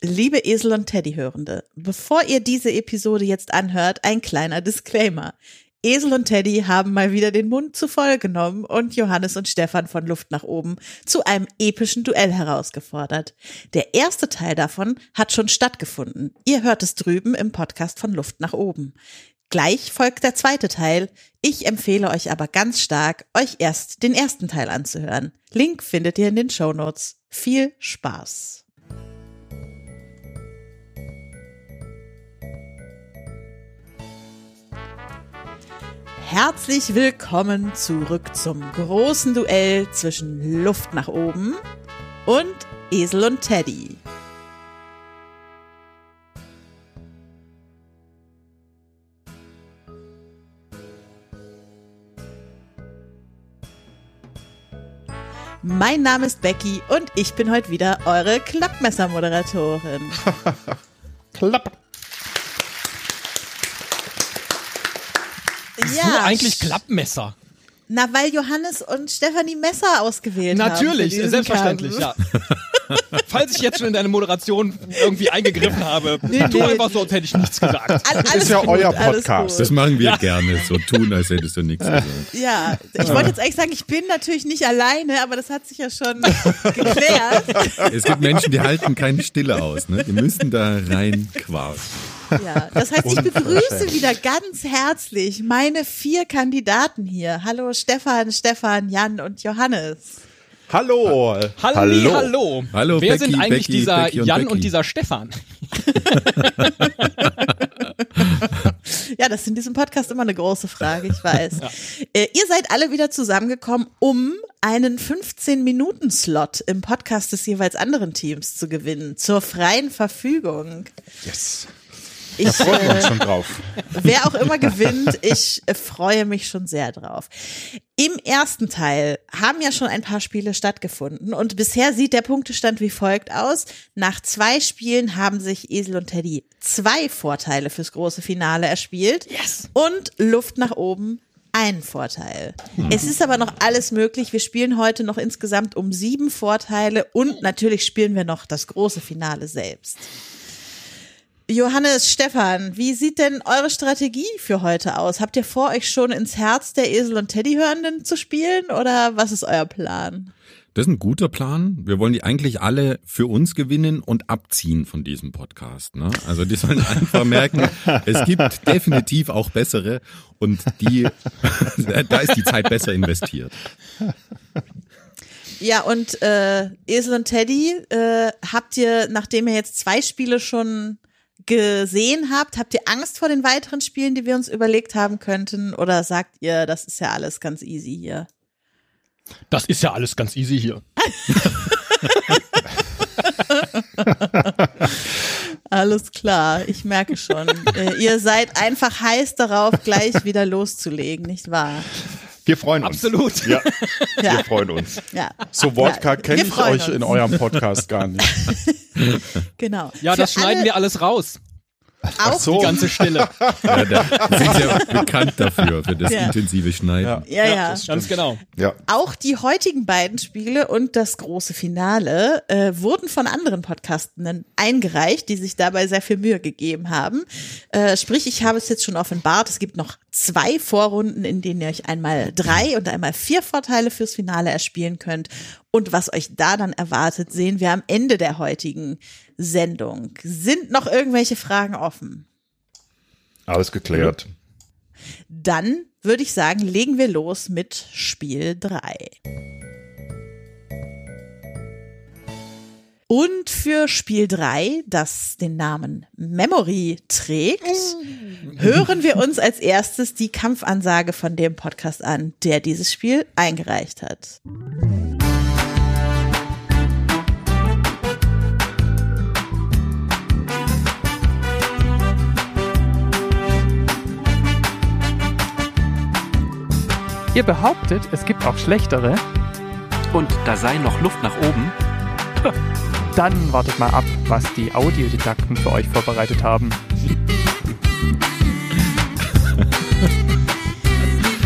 Liebe Esel und Teddy-Hörende, bevor ihr diese Episode jetzt anhört, ein kleiner Disclaimer. Esel und Teddy haben mal wieder den Mund zu voll genommen und Johannes und Stefan von Luft nach oben zu einem epischen Duell herausgefordert. Der erste Teil davon hat schon stattgefunden. Ihr hört es drüben im Podcast von Luft nach oben. Gleich folgt der zweite Teil. Ich empfehle euch aber ganz stark, euch erst den ersten Teil anzuhören. Link findet ihr in den Show Notes. Viel Spaß! Herzlich willkommen zurück zum großen Duell zwischen Luft nach oben und Esel und Teddy. Mein Name ist Becky und ich bin heute wieder eure Klappmesser-Moderatorin. Klapp. Wieso eigentlich Klappmesser? Na, weil Johannes und Stefanie Messer ausgewählt haben. Natürlich, für diesen selbstverständlich, Kampf. ja. Falls ich jetzt schon in deine Moderation irgendwie eingegriffen habe, Nee, tu nee. einfach so, als hätte ich nichts gesagt. All, alles Ist ja gut, euer Podcast. Das machen wir gerne, so tun, als hättest du nichts gesagt. Ja, ich wollte jetzt eigentlich sagen, ich bin natürlich nicht alleine, aber das hat sich ja schon geklärt. Es gibt Menschen, die halten keine Stille aus, ne? Die müssen da rein quatschen. Ja, das heißt, ich begrüße wieder ganz herzlich meine vier Kandidaten hier. Hallo Stefan, Stefan, Jan und Johannes. Hallo. Halli, hallo. Hallo, Wer Becky, sind eigentlich Becky, dieser Becky und Jan Becky. und dieser Stefan? Ja, das ist in diesem Podcast immer eine große Frage, ich weiß. Äh, ihr seid alle wieder zusammengekommen, um einen 15-Minuten-Slot im Podcast des jeweils anderen Teams zu gewinnen, zur freien Verfügung. Yes. Ich, Freuen wir uns äh, schon drauf. wer auch immer gewinnt, ich äh, freue mich schon sehr drauf. Im ersten Teil haben ja schon ein paar Spiele stattgefunden und bisher sieht der Punktestand wie folgt aus. Nach zwei Spielen haben sich Esel und Teddy zwei Vorteile fürs große Finale erspielt Yes. und Luft nach oben einen Vorteil. Es ist aber noch alles möglich. Wir spielen heute noch insgesamt um sieben Vorteile und natürlich spielen wir noch das große Finale selbst. Johannes, Stefan, wie sieht denn eure Strategie für heute aus? Habt ihr vor, euch schon ins Herz der Esel- und Teddyhörenden zu spielen oder was ist euer Plan? Das ist ein guter Plan. Wir wollen die eigentlich alle für uns gewinnen und abziehen von diesem Podcast. Ne? Also die sollen einfach merken, es gibt definitiv auch bessere und die, da ist die Zeit besser investiert. Ja, und äh, Esel und Teddy, äh, habt ihr, nachdem ihr jetzt zwei Spiele schon gesehen habt, habt ihr Angst vor den weiteren Spielen, die wir uns überlegt haben könnten? Oder sagt ihr, das ist ja alles ganz easy hier? Das ist ja alles ganz easy hier. Alles klar, ich merke schon. äh, ihr seid einfach heiß darauf, gleich wieder loszulegen, nicht wahr? Wir freuen uns. Absolut. Ja, Ja, wir freuen uns. ja. So Wodka Ja, kenne ich euch in uns. eurem Podcast gar nicht. Genau. Ja, das Für schneiden alle wir alles raus. Auch so. Die ganze Stille. Ja, da sind ja bekannt dafür, für das Ja. intensive Schneiden. Ja, ja. das Ganz genau. Ja. Auch die heutigen beiden Spiele und das große Finale äh, wurden von anderen Podcastenden eingereicht, die sich dabei sehr viel Mühe gegeben haben. Äh, sprich, ich habe es jetzt schon offenbart, es gibt noch zwei Vorrunden, in denen ihr euch einmal drei und einmal vier Vorteile fürs Finale erspielen könnt. Und was euch da dann erwartet, sehen wir am Ende der heutigen Sendung. Sind noch irgendwelche Fragen offen? Alles geklärt. Dann würde ich sagen, legen wir los mit Spiel 3. Und für Spiel 3, das den Namen Memory trägt, hören wir uns als erstes die Kampfansage von dem Podcast an, der dieses Spiel eingereicht hat. Ihr behauptet, es gibt auch schlechtere? Und da sei noch Luft nach oben. Dann wartet mal ab, was die Audiodidakten für euch vorbereitet haben.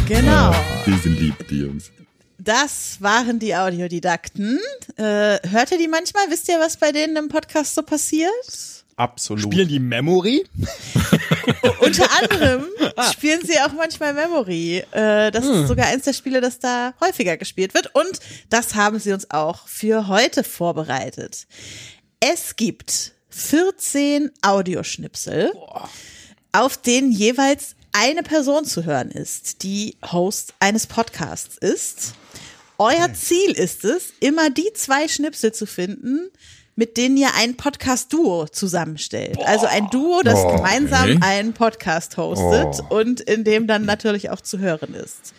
Genau. Die sind lieb, die Jungs. Das waren die Audiodidakten. Äh, hört ihr die manchmal? Wisst ihr, was bei denen im Podcast so passiert? Absolut. Spielen die Memory? Unter anderem spielen sie auch manchmal Memory. Äh, das ist sogar eins der Spiele, das da häufiger gespielt wird. Und das haben sie uns auch für heute vorbereitet. Es gibt 14 Audioschnipsel, auf denen jeweils eine Person zu hören ist, die Host eines Podcasts ist. Euer Ziel ist es, immer die zwei Schnipsel zu finden, mit denen ihr ein Podcast-Duo zusammenstellt. Also ein Duo, das Boah, gemeinsam okay. einen Podcast hostet Oh. und in dem dann natürlich auch zu hören ist.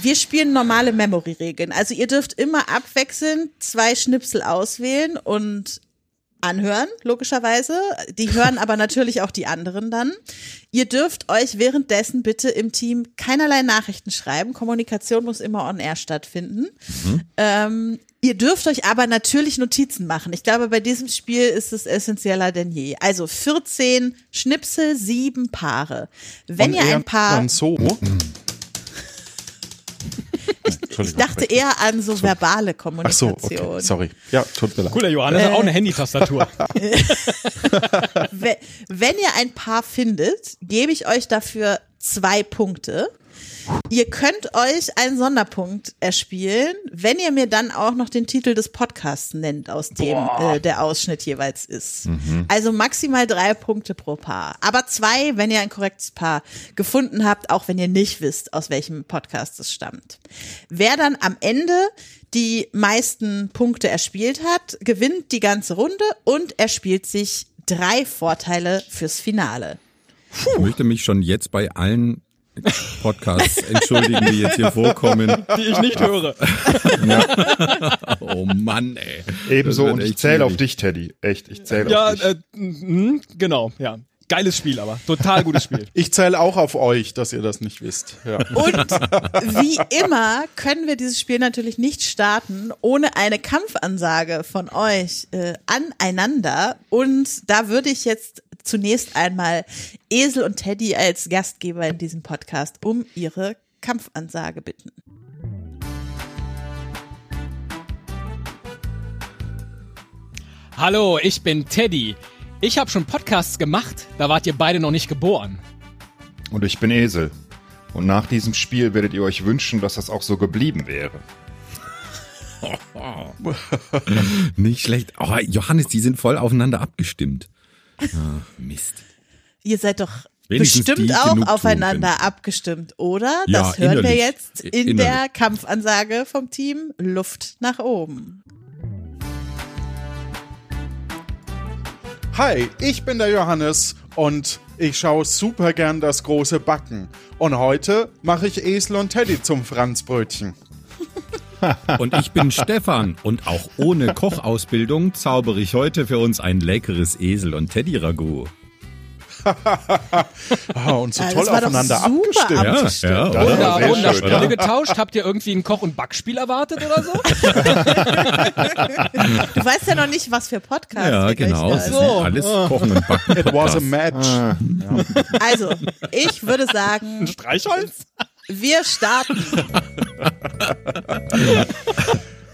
Wir spielen normale Memory-Regeln. Also ihr dürft immer abwechselnd zwei Schnipsel auswählen und anhören, logischerweise. Die hören aber natürlich auch die anderen dann. Ihr dürft euch währenddessen bitte im Team keinerlei Nachrichten schreiben. Kommunikation muss immer on air stattfinden. Ähm, ihr dürft euch aber natürlich Notizen machen. Ich glaube, bei diesem Spiel ist es essentieller denn je. Also 14 Schnipsel, sieben Paare. Wenn Und ihr ein Paar, Dann so. Ich dachte eher an so verbale Ach Kommunikation. so, okay, sorry. Ja, tut mir leid. Cooler Johannes hat auch eine Handy-Tastatur. We- Wenn ihr ein Paar findet, gebe ich euch dafür zwei Punkte. Ihr könnt euch einen Sonderpunkt erspielen, wenn ihr mir dann auch noch den Titel des Podcasts nennt, aus dem äh, der Ausschnitt jeweils ist. Also maximal drei Punkte pro Paar. Aber zwei, wenn ihr ein korrektes Paar gefunden habt, auch wenn ihr nicht wisst, aus welchem Podcast es stammt. Wer dann am Ende die meisten Punkte erspielt hat, gewinnt die ganze Runde und erspielt sich drei Vorteile fürs Finale. Ich möchte mich schon jetzt bei allen Podcasts entschuldigen, die jetzt hier vorkommen. Die ich nicht höre. Oh Mann, ey. Ebenso und ich zähle auf dich, Teddy. Echt, ich zähle Ja, auf dich. äh, mhm, genau, ja. Geiles Spiel aber. Total gutes Spiel. Ich zähle auch auf euch, dass ihr das nicht wisst. Ja. Und wie immer können wir dieses Spiel natürlich nicht starten ohne eine Kampfansage von euch äh, aneinander. Und da würde ich jetzt zunächst einmal Esel und Teddy als Gastgeber in diesem Podcast um ihre Kampfansage bitten. Hallo, ich bin Teddy. Ich habe schon Podcasts gemacht, da wart ihr beide noch nicht geboren. Und ich bin Esel. Und nach diesem Spiel werdet ihr euch wünschen, dass das auch so geblieben wäre. Nicht schlecht. Oh, Johannes, die sind voll aufeinander abgestimmt. Ah, Mist. Ihr seid doch Wenigstens bestimmt auch aufeinander abgestimmt, oder? Ja, Das hören wir innerlich. jetzt in Innerlich. der Kampfansage vom Team Luft nach oben. Hi, ich bin der Johannes und ich schaue super gern das große Backen. Und heute mache ich Esel und Teddy zum Franzbrötchen. Und ich bin Stefan und auch ohne Kochausbildung zaubere ich heute für uns ein leckeres Esel- und Teddy-Ragout. Ah, und so Ja, toll das war doch aufeinander super abgestimmt. Ja, abgestimmt. ja, Runde, war sehr Runde schön, ja. getauscht. Habt ihr irgendwie ein Koch- und Backspiel erwartet oder so? Du weißt ja noch nicht, was für Podcasts Ja, wir genau. ist alles Kochen und Backen. It was a match. Also, ich würde sagen, Streichholz? Wir starten.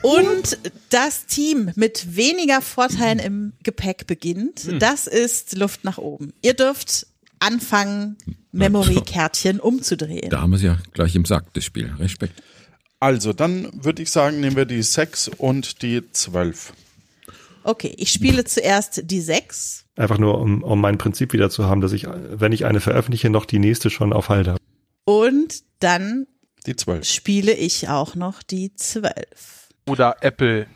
Und das Team mit weniger Vorteilen im Gepäck beginnt. Das ist Luft nach oben. Ihr dürft anfangen, Memory-Kärtchen umzudrehen. Da haben wir es ja gleich im Sack, das Spiel. Respekt. Also, dann würde ich sagen, nehmen wir die 6 und die 12. Okay, ich spiele zuerst die sechs. Einfach nur, um, um mein Prinzip wieder zu haben, dass ich, wenn ich eine veröffentliche, noch die nächste schon auf Halde habe. Und dann Die 12. spiele ich auch noch die zwölf. Oder Apple.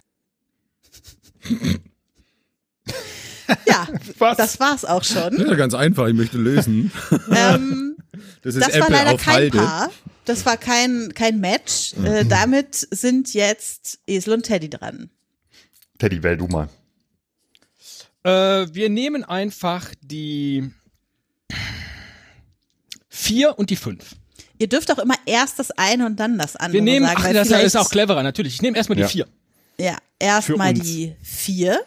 Ja, Was? das war's auch schon. Ja, ganz einfach, ich möchte lösen. Ähm, Das ist das war Apple leider auf kein Halde. Paar. Das war kein, kein Match. Äh, damit sind jetzt Esel und Teddy dran. Teddy, wähl du mal. Äh, wir nehmen einfach die vier und die fünf. Ihr dürft auch immer erst das eine und dann das andere Wir nehmen, sagen. ach, das ist auch cleverer, natürlich. Ich nehme erstmal die Ja. vier. Ja, erstmal die vier.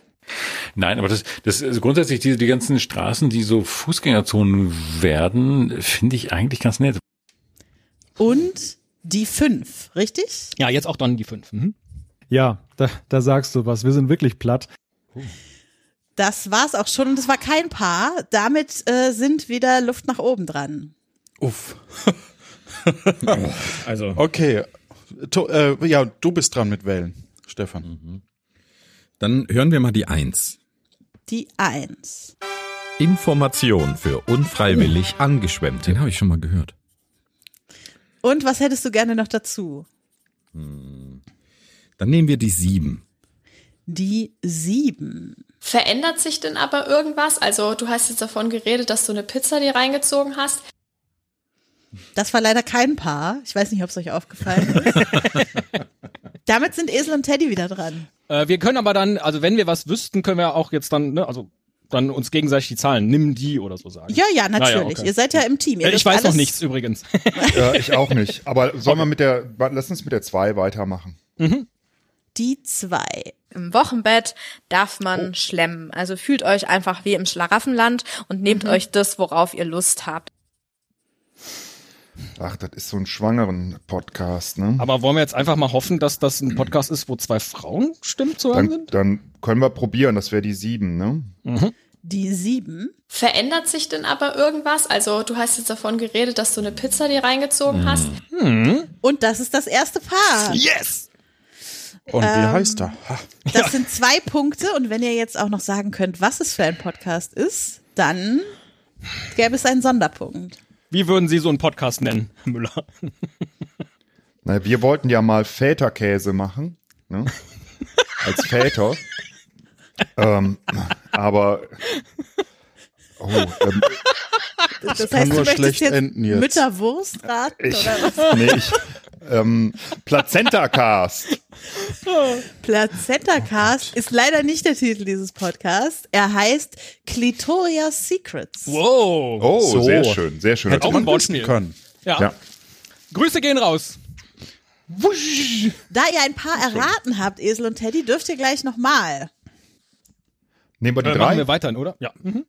Nein, aber das, das ist grundsätzlich die, die ganzen Straßen, die so Fußgängerzonen werden, finde ich eigentlich ganz nett. Und Die fünf, richtig? Ja, jetzt auch dann die fünf. Mhm. Ja, da, da sagst du was. Wir sind wirklich platt. Das war's auch schon und es war kein Paar. Damit äh, sind wieder Luft nach oben dran. Uff. Also. Okay. To, äh, ja, du bist dran mit Wählen, Stefan. Dann hören wir mal die Eins. Die eins. Information für unfreiwillig Angeschwemmte. Den habe ich schon mal gehört. Und was hättest du gerne noch dazu? Dann nehmen wir die Sieben. Die sieben. Verändert sich denn aber irgendwas? Also du hast jetzt davon geredet, dass du eine Pizza dir reingezogen hast. Das war leider kein Paar. Ich weiß nicht, ob es euch aufgefallen ist. Damit sind Esel und Teddy wieder dran. Äh, wir können aber dann, also wenn wir was wüssten, können wir auch jetzt dann, ne, also dann uns gegenseitig die Zahlen, nimm die oder so sagen. Ja, ja, natürlich. Naja, okay. Ihr seid ja im Team. Ihr Äh, ich weiß noch nichts übrigens. Äh, ich auch nicht. Aber sollen wir mit der, lass uns mit der 2 weitermachen. Die zwei. Im Wochenbett darf man schlemmen. Also fühlt euch einfach wie im Schlaraffenland und nehmt euch das, worauf ihr Lust habt. Ach, das ist so ein schwangeren Podcast, ne? Aber wollen wir jetzt einfach mal hoffen, dass das ein Podcast ist, wo zwei Frauen stimmt zu hören Dann, sind? dann können wir probieren, das wäre die 7, ne? Die sieben. Verändert sich denn aber irgendwas? Also du hast jetzt davon geredet, dass du eine Pizza dir reingezogen Mhm. hast. Und das ist das erste Paar. Yes! Und wie Ähm, heißt er? Ha. Das sind zwei Punkte. Und wenn ihr jetzt auch noch sagen könnt, was es für ein Podcast ist, dann gäbe es einen Sonderpunkt. Wie würden Sie so einen Podcast nennen, Herr Müller? Na, wir wollten ja mal Väterkäse machen, ne? Als Väter. ähm, aber oh, ähm, Das, kann heißt, nur du möchtest schlecht jetzt enden jetzt. Mütterwurst raten ich, oder was? nee, ich, ähm, Plazentacast. Plazentacast ist leider nicht der Titel dieses Podcasts. Er heißt Clitoria Secrets. Wow! Oh, So. sehr schön, sehr schön. Hätte Auch man ein Wortspiel. wissen können. Ja. Ja. Grüße gehen raus. Da ihr ein paar erraten habt, Esel und Teddy, dürft ihr gleich nochmal. Nehmen wir die Äh, machen wir drei? weiter, oder? Ja. Mhm.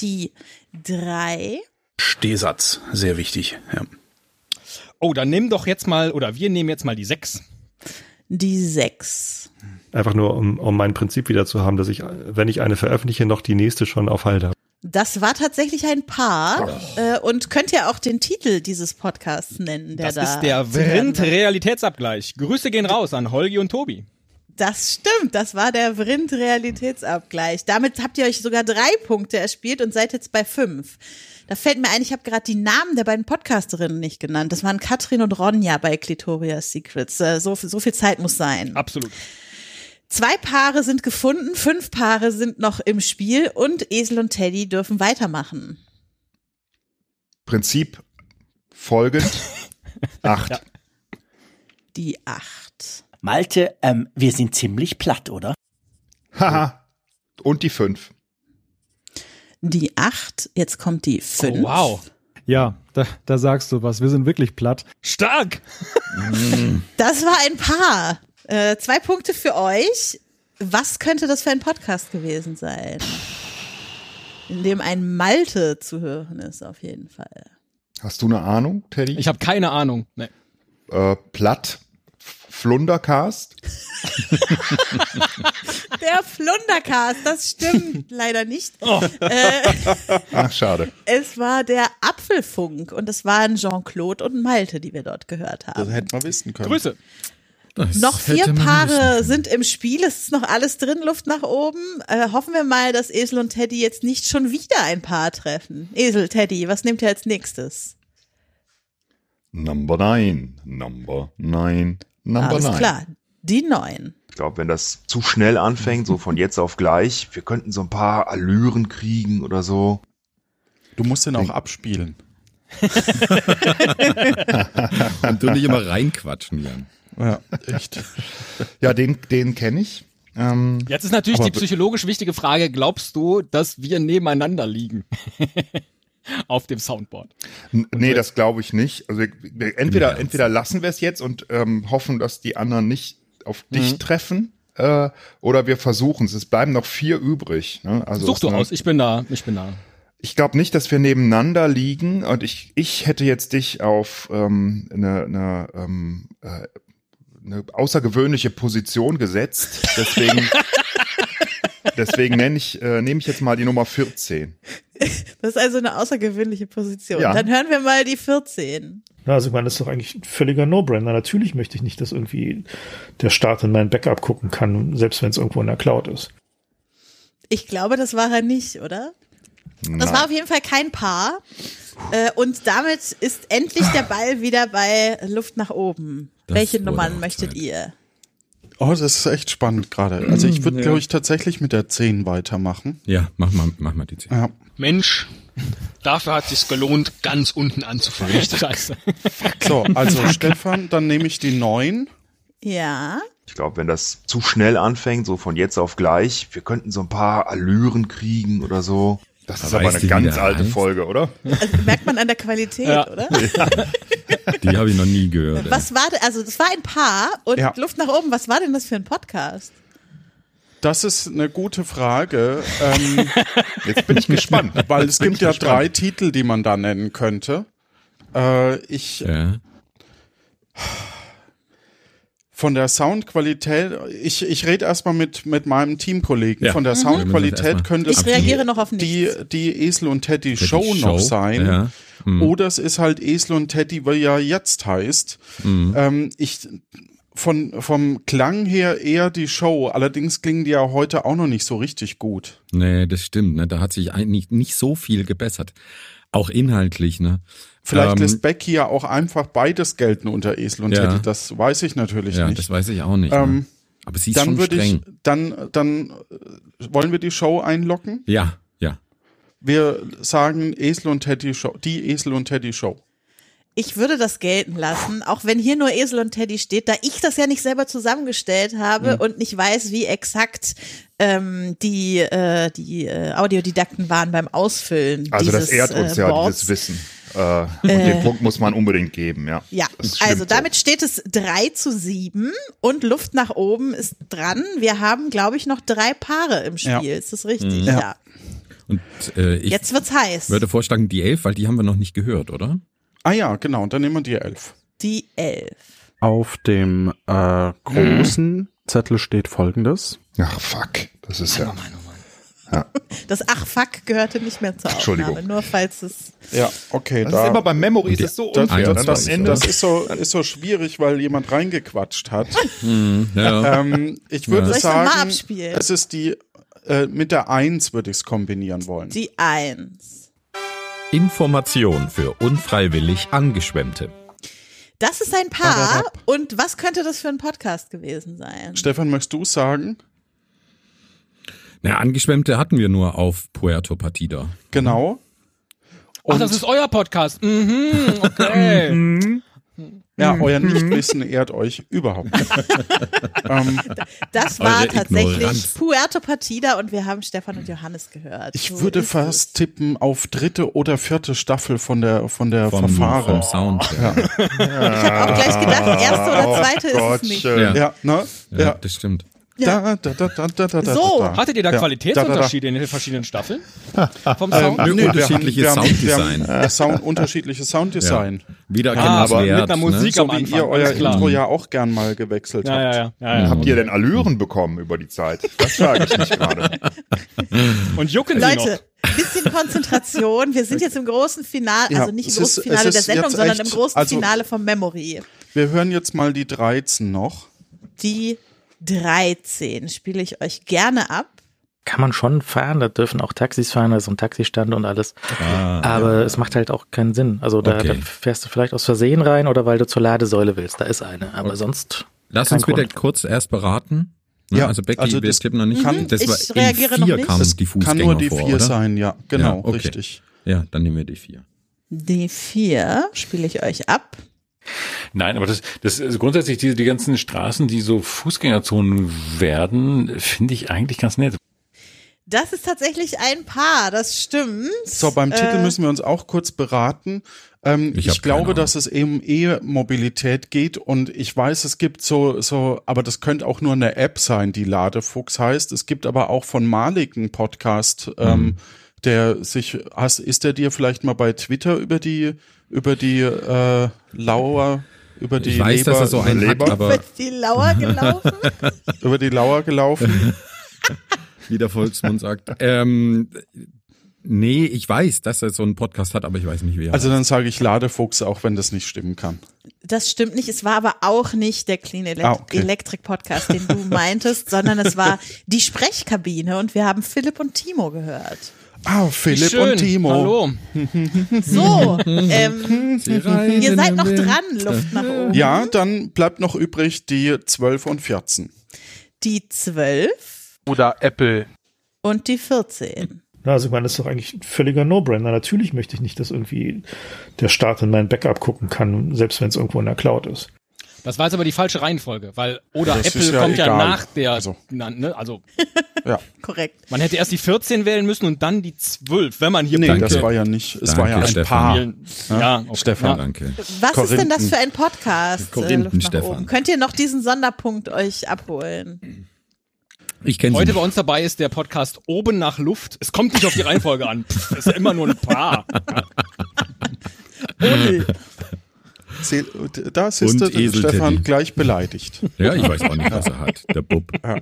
Die drei. Stehsatz, sehr wichtig. Ja. Oh, dann nimm doch jetzt mal, oder wir nehmen jetzt mal die sechs. Die sechs. Einfach nur, um, um mein Prinzip wieder zu haben, dass ich, wenn ich eine veröffentliche, noch die nächste schon auf Halde habe. Das war tatsächlich ein Paar. Äh, und könnt ihr auch den Titel dieses Podcasts nennen, der Das da ist der Vrind. Realitätsabgleich. Grüße gehen raus an Holgi und Tobi. Das stimmt, das war der Vrind Realitätsabgleich. Damit habt ihr euch sogar drei Punkte erspielt und seid jetzt bei fünf. Da fällt mir ein, ich habe gerade die Namen der beiden Podcasterinnen nicht genannt. Das waren Katrin und Ronja bei Clitoria Secrets. Äh, So, so viel Zeit muss sein. Absolut. Zwei Paare sind gefunden, fünf Paare sind noch im Spiel und Esel und Teddy dürfen weitermachen. Prinzip folgend. Acht. Die acht. Malte, ähm, wir sind ziemlich platt, oder? Haha. Und die fünf. Die acht, jetzt kommt die fünf. Oh, wow. Ja, da, da sagst du was. Wir sind wirklich platt. Stark! Das war ein Paar. Äh, zwei Punkte für euch. Was könnte das für ein Podcast gewesen sein? In dem ein Malte zu hören ist, auf jeden Fall. Hast du eine Ahnung, Teddy? Ich habe keine Ahnung. Nee. äh, Platt. Flundercast. Der Flundercast, das stimmt leider nicht. Äh, Ach, schade. es war der Apfelfunk und es waren Jean-Claude und Malte, die wir dort gehört Das haben. hätte man wissen können. Grüße. Das Noch vier Paare sind im Spiel, es ist noch alles drin, Luft nach oben. Äh, hoffen wir mal, dass Esel und Teddy jetzt nicht schon wieder ein Paar treffen. Esel, Teddy, was nehmt ihr als nächstes? Number nine. Number nine. Number Alles nine. klar, die neun. Ich glaube, wenn das zu schnell anfängt, so von jetzt auf gleich, wir könnten so ein paar Allüren kriegen oder so. Du musst den auch abspielen. Und du nicht immer reinquatschen, Jan. Ja, echt. Ja, den, den kenne ich. Ähm, Jetzt ist natürlich die psychologisch wichtige Frage, glaubst du, dass wir nebeneinander liegen? Auf dem Soundboard. n- nee, das glaube ich nicht. Also entweder, entweder lassen wir es jetzt und ähm, hoffen, dass die anderen nicht auf dich Mhm. treffen, äh, oder wir versuchen es. Es bleiben noch vier übrig. Ne? Also Such du aus einer- aus, ich bin da, ich bin da. Ich glaube nicht, dass wir nebeneinander liegen und ich, ich hätte jetzt dich auf ähm, eine, eine, ähm, äh, eine außergewöhnliche Position gesetzt. Deswegen, deswegen nenne ich, äh, nehme ich jetzt mal die Nummer 14. Das ist also eine außergewöhnliche Position. Ja. Dann hören wir mal die 14. Ja, also ich meine, das ist doch eigentlich ein völliger No-Brainer. Natürlich möchte ich nicht, dass irgendwie der Staat in mein Backup gucken kann, selbst wenn es irgendwo in der Cloud ist. Ich glaube, das war er nicht, oder? Das Nein. war auf jeden Fall kein Paar. Äh, und damit ist endlich der Ball wieder bei Luft nach oben. Das Welche Nummern möchtet ihr? Oh, das ist echt spannend gerade. Also ich würde, Ja. glaube ich, tatsächlich mit der 10 weitermachen. Ja, mach mal, mach mal die 10. Ja. Mensch, dafür hat es gelohnt, ganz unten anzufangen. Scheiße. So, also Stefan, dann nehme ich die 9. Ja. Ich glaube, wenn das zu schnell anfängt, so von jetzt auf gleich, wir könnten so ein paar Allüren kriegen oder so. Das ist aber eine ganz alte Folge, oder? Also merkt man an der Qualität, Ja. oder? Die habe ich noch nie gehört. ey. Was war denn, also das war ein Paar und Ja. Luft nach oben, was war denn das für ein Podcast? Das ist eine gute Frage. Ähm, Jetzt bin ich gespannt. Weil es gibt ja gespannt. drei Titel, die man da nennen könnte. Äh, ich Ja. Von der Soundqualität, ich, ich rede erstmal mit, mit meinem Teamkollegen. Ja. Von der Mhm. Soundqualität könnte es Ich reagiere noch auf die, die Esel und Teddy Teddy Show, noch Show, sein. ja. Mhm. Oder es ist halt Esel und Teddy, wie ja jetzt heißt. Mhm. Ähm, ich von, vom Klang her eher die Show. Allerdings klingen die ja heute auch noch nicht so richtig gut. Nee, das stimmt, ne? Da hat sich eigentlich nicht so viel gebessert. Auch inhaltlich, ne? Vielleicht Ähm, lässt Becky ja auch einfach beides gelten unter Esel und Ja. Teddy. Das weiß ich natürlich Ja, nicht. das weiß ich auch nicht. Ähm, ne? Aber sie ist dann schon würde streng. ich, dann, dann äh, wollen wir die Show einlocken. Ja, ja. Wir sagen Esel und Teddy Show, die Esel und Teddy Show. Ich würde das gelten lassen, auch wenn hier nur Esel und Teddy steht, da ich das ja nicht selber zusammengestellt habe Mhm. und nicht weiß, wie exakt ähm, die, äh, die äh, Audiodidakten waren beim Ausfüllen. Also das dieses, ehrt uns äh, ja, dieses Wissen. Äh, und Äh. den Punkt muss man unbedingt geben, ja. Ja, also so. damit steht es 3 zu 7 und Luft nach oben ist dran. Wir haben, glaube ich, noch drei Paare im Spiel. Ja. Ist das richtig? Mhm. Ja. Und äh, ich Jetzt wird's heiß. würde vorschlagen, die elf, weil die haben wir noch nicht gehört, oder? Ah ja, genau, dann nehmen wir die elf. Die 11. Auf dem äh, großen Zettel steht folgendes. Ach, fuck. Das ist ja. Das Ach fuck gehörte nicht mehr zur Entschuldigung. Aufnahme, nur falls es Ja, okay. Das da, ist immer bei Memory ist das, das so das, unfair. das, das, Ende- das ist so ist so schwierig, weil jemand reingequatscht hat. Hm, ja. ähm, ich würde mal sagen, es ist die äh, mit der Eins würde ich es kombinieren wollen. die 1. Information für unfreiwillig Angeschwemmte. Das ist ein Paar. Und was könnte das für ein Podcast gewesen sein? Stefan, möchtest du sagen? Na, Angeschwemmte hatten wir nur auf Puerto Partida. Genau. Ach, das ist euer Podcast. Mhm, okay. Ja, Mhm. euer Nichtwissen ehrt euch überhaupt nicht. ähm, Das war tatsächlich Ignoranz. Puerto Partida und wir haben Stefan und Johannes gehört. ich So würde fast tippen auf dritte oder vierte Staffel von der von der Vom- Verfahren. vom Sound. Ja. Ich habe auch gleich gedacht, erste oder zweite ist es nicht. Ja. Ja, ne? Ja, Ja. das stimmt. Da, da, da, da, da, da, So. da, da. Hattet ihr da Ja. Qualitätsunterschiede in den verschiedenen Staffeln? Vom Ähm, Sound? Nö, nö, unterschiedliches wir haben- Sounddesign. Wir haben Sound, unterschiedliches Sounddesign. Wieder Ah, aber mit einer Musik So am wie Anfang. ihr euer alles klar. Intro ja auch gern mal gewechselt Ja, habt. ja, ja. ja, ja. Habt ihr denn Allüren bekommen über die Zeit? Das frage ich mich gerade. Und jucken sie Leute, bisschen Konzentration. Wir sind jetzt im großen Finale, Ja, also nicht im großen ist- Finale der Sendung, sondern echt- im großen also- Finale vom Memory. Wir hören jetzt mal die 13 noch. Die 13 spiele ich euch gerne ab. Kann man schon fahren, da dürfen auch Taxis fahren, da ist so ein Taxistand und alles. Aber es macht halt auch keinen Sinn. Also da, Okay. da fährst du vielleicht aus Versehen rein oder weil du zur Ladesäule willst. Da ist eine. Aber sonst. Lass uns bitte Grund. kurz erst beraten. Ne? Ja, also Becky, also wir das tippen noch nicht. kann- das Ich war reagiere in noch vier nicht. Es die Fußgänger kann nur die vor, vier oder? sein, ja. Genau, Ja, okay. richtig. Ja, dann nehmen wir die vier. Die 4 spiele ich euch ab. Nein, aber das, das ist grundsätzlich die, die ganzen Straßen, die so Fußgängerzonen werden, finde ich eigentlich ganz nett. Das ist tatsächlich ein Paar, das stimmt. So, beim Titel Äh, müssen wir uns auch kurz beraten. Ähm, Ich ich glaube, dass es eben E-Mobilität geht und ich weiß, es gibt so, so, aber das könnte auch nur eine App sein, die Ladefuchs heißt. Es gibt aber auch von Malik einen Podcast, ähm, der sich, hast, ist der dir vielleicht mal bei Twitter über die, über die äh, Lauer, über die Ich weiß, Leber, dass er so einen hat, Leber, aber- Wird die Lauer gelaufen? über die Lauer gelaufen? wie der Volksmund sagt. Ähm, nee, ich weiß, dass er so einen Podcast hat, aber ich weiß nicht, wie er Also dann sage ich Ladefuchs, auch wenn das nicht stimmen kann. Das stimmt nicht. Es war aber auch nicht der Clean Elect Ah, okay. Electric Podcast, den du meintest, sondern es war die Sprechkabine und wir haben Philipp und Timo gehört. Ah, Philipp Schön. und Timo. Hallo. So, ähm, ihr seid noch dran, Luft nach oben. Ja, dann bleibt noch übrig die 12 und 14. Die 12 Oder Apple. und die 14. Na, also ich meine, das ist doch eigentlich ein völliger No-Brainer. Natürlich möchte ich nicht, dass irgendwie der Staat in mein Backup gucken kann, selbst wenn es irgendwo in der Cloud ist. Das war jetzt aber die falsche Reihenfolge, weil oder Das Apple ja kommt ja egal. nach der Also. genannten, ne? Also Ja. Korrekt. man hätte erst die 14 wählen müssen und dann die 12, wenn man hier Nee, Punkte- das war ja nicht, es Danke, war ja ein Stefan. Paar. Ja, ja okay. Stefan. Ja. Danke. Was ist denn das Korinthen. für ein Podcast? äh, Korinthen, Luft nach Stefan. oben? Könnt ihr noch diesen Sonderpunkt euch abholen? Ich kenne Heute bei uns dabei ist der Podcast Oben nach Luft. Es kommt nicht auf die Reihenfolge an. Pff, Das ist ja immer nur ein Paar. Se- Da ist Und der Esel Stefan Teddy. gleich beleidigt. Ja, ich weiß auch nicht, was er hat, der Bub. Ja.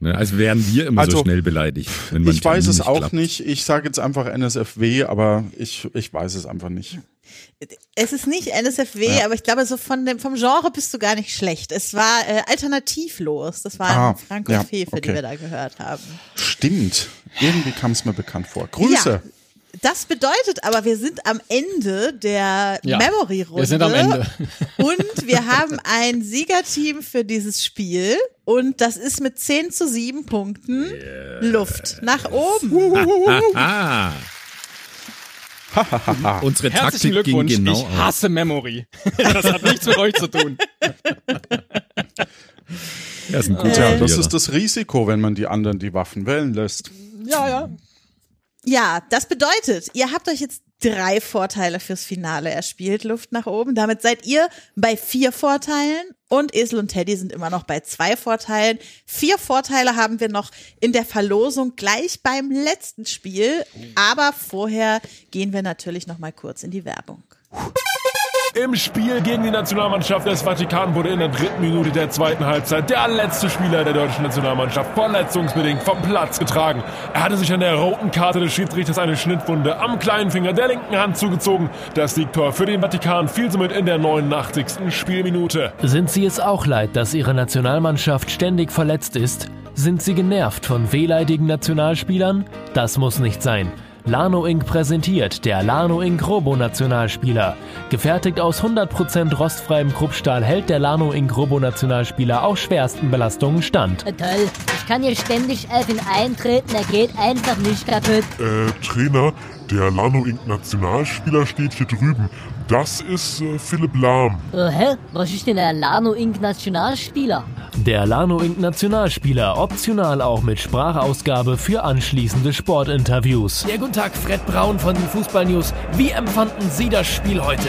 Ne, als wären wir immer Also, so schnell beleidigt. Wenn man Ich weiß es auch klappt. nicht. Ich sage jetzt einfach NSFW, aber ich, ich weiß es einfach nicht. Es ist nicht NSFW, Ja. aber ich glaube, so von dem, vom Genre bist du gar nicht schlecht. Es war äh, alternativlos. Das waren Ah, Frank ja, und Fefe, die okay. wir da gehört haben. Stimmt. Irgendwie kam es mir bekannt vor. Grüße. Ja. Das bedeutet aber, wir sind am Ende der Ja, Memory-Runde. wir sind am Ende. Und wir haben ein Siegerteam für dieses Spiel. Und das ist mit 10 zu 7 Punkten Luft nach oben. Ah, unsere Herzlichen Taktik ging Glückwunsch. genau ich hasse Memory. Das hat nichts mit euch zu tun. Er ist ein guter Tja, das ist das Risiko, wenn man die anderen die Waffen wählen lässt. Ja, ja. Ja, das bedeutet, ihr habt euch jetzt drei Vorteile fürs Finale erspielt, Luft nach oben. Damit seid ihr bei vier Vorteilen und Esel und Teddy sind immer noch bei zwei Vorteilen. Vier Vorteile haben wir noch in der Verlosung gleich beim letzten Spiel. Aber vorher gehen wir natürlich noch mal kurz in die Werbung. Im Spiel gegen die Nationalmannschaft des Vatikan wurde in der dritten Minute der zweiten Halbzeit der letzte Spieler der deutschen Nationalmannschaft verletzungsbedingt vom Platz getragen. Er hatte sich an der roten Karte des Schiedsrichters eine Schnittwunde am kleinen Finger der linken Hand zugezogen. Das Siegtor für den Vatikan fiel somit in der 89. Spielminute. Sind Sie es auch leid, dass Ihre Nationalmannschaft ständig verletzt ist? Sind Sie genervt von wehleidigen Nationalspielern? Das muss nicht sein. Lano Inc. präsentiert der Lano Inc. Robo-Nationalspieler. Gefertigt aus 100% rostfreiem Kruppstahl hält der Lano Inc. Robo-Nationalspieler auch schwersten Belastungen stand. Toll, ich kann hier ständig auf ihn eintreten, er geht einfach nicht kaputt. Äh, Trainer, der Lano Inc. Nationalspieler steht hier drüben. Das ist äh, Philipp Lahm. Äh, hä? Was ist denn der Lano Inc. Nationalspieler? Der Lano Inc. Nationalspieler, optional auch mit Sprachausgabe für anschließende Sportinterviews. Ja, guten Tag, Fred Braun von den Fußball News. Wie empfanden Sie das Spiel heute?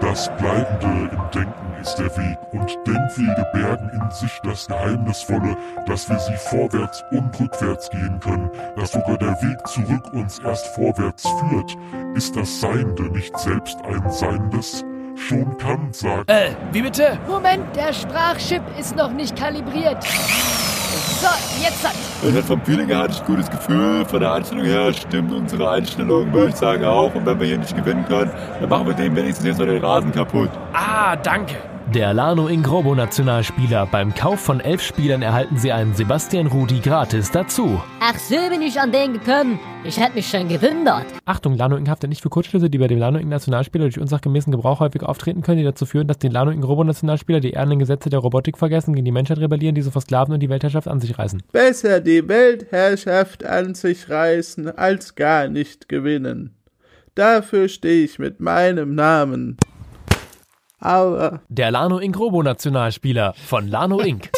Das Bleibende im Denken ist der Weg und Denkwege bergen in sich das Geheimnisvolle, dass wir sie vorwärts und rückwärts gehen können, dass sogar der Weg zurück uns erst vorwärts führt. Ist das Seiende nicht selbst ein Seiendes? Schon Kant sagt. Äh, wie bitte? Moment, der Sprachchip ist noch nicht kalibriert. So, jetzt hat. Und vom Feeling her hatte ich ein gutes Gefühl. Von der Einstellung her stimmt unsere Einstellung, würde ich sagen, auch. Und wenn wir hier nicht gewinnen können, dann machen wir dem wenigstens jetzt noch den Rasen kaputt. Ah, danke. Der Lano Inc. Robo-Nationalspieler. Beim Kauf von elf Spielern erhalten Sie einen Sebastian Rudi gratis dazu. Ach so bin ich an den gekommen. Ich hätte mich schon gewundert. Achtung, Lano Inc. haftet nicht für Kurzschlüsse, die bei dem Lano Inc. Nationalspieler durch unsachgemäßen Gebrauch häufig auftreten können, die dazu führen, dass die Lano Inc. Robo-Nationalspieler die ehrenden Gesetze der Robotik vergessen, gegen die Menschheit rebellieren, diese versklaven und die Weltherrschaft an sich reißen. Besser die Weltherrschaft an sich reißen, als gar nicht gewinnen. Dafür stehe ich mit meinem Namen. Aua. Der Lano Inc. Robo-Nationalspieler von Lano Inc.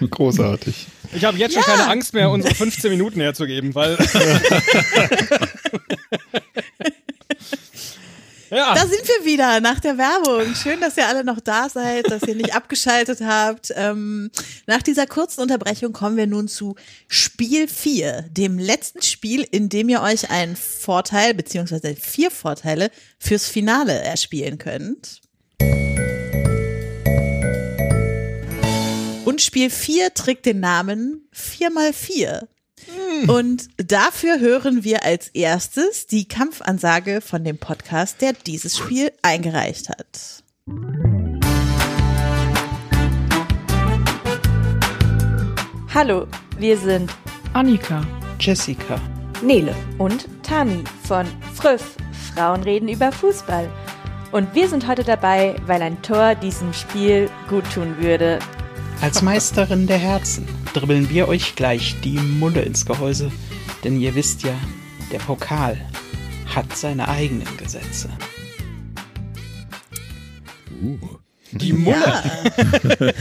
Großartig. Ich habe jetzt schon keine Angst mehr, unsere 15 Minuten herzugeben, weil. Da sind wir wieder nach der Werbung. Schön, dass ihr alle noch da seid, dass ihr nicht abgeschaltet habt. Ähm, nach dieser kurzen Unterbrechung kommen wir nun zu Spiel 4, dem letzten Spiel, in dem ihr euch einen Vorteil beziehungsweise vier Vorteile fürs Finale erspielen könnt. Und Spiel 4 trägt den Namen 4x4. Und dafür hören wir als erstes die Kampfansage von dem Podcast, der dieses Spiel eingereicht hat. Hallo, wir sind Annika, Jessica, Nele und Tani von Früff. Frauen reden über Fußball. Und wir sind heute dabei, weil ein Tor diesem Spiel gut tun würde. Als Meisterin der Herzen dribbeln wir euch gleich die Mulle ins Gehäuse, denn ihr wisst ja, der Pokal hat seine eigenen Gesetze. Uh. Die Mulle.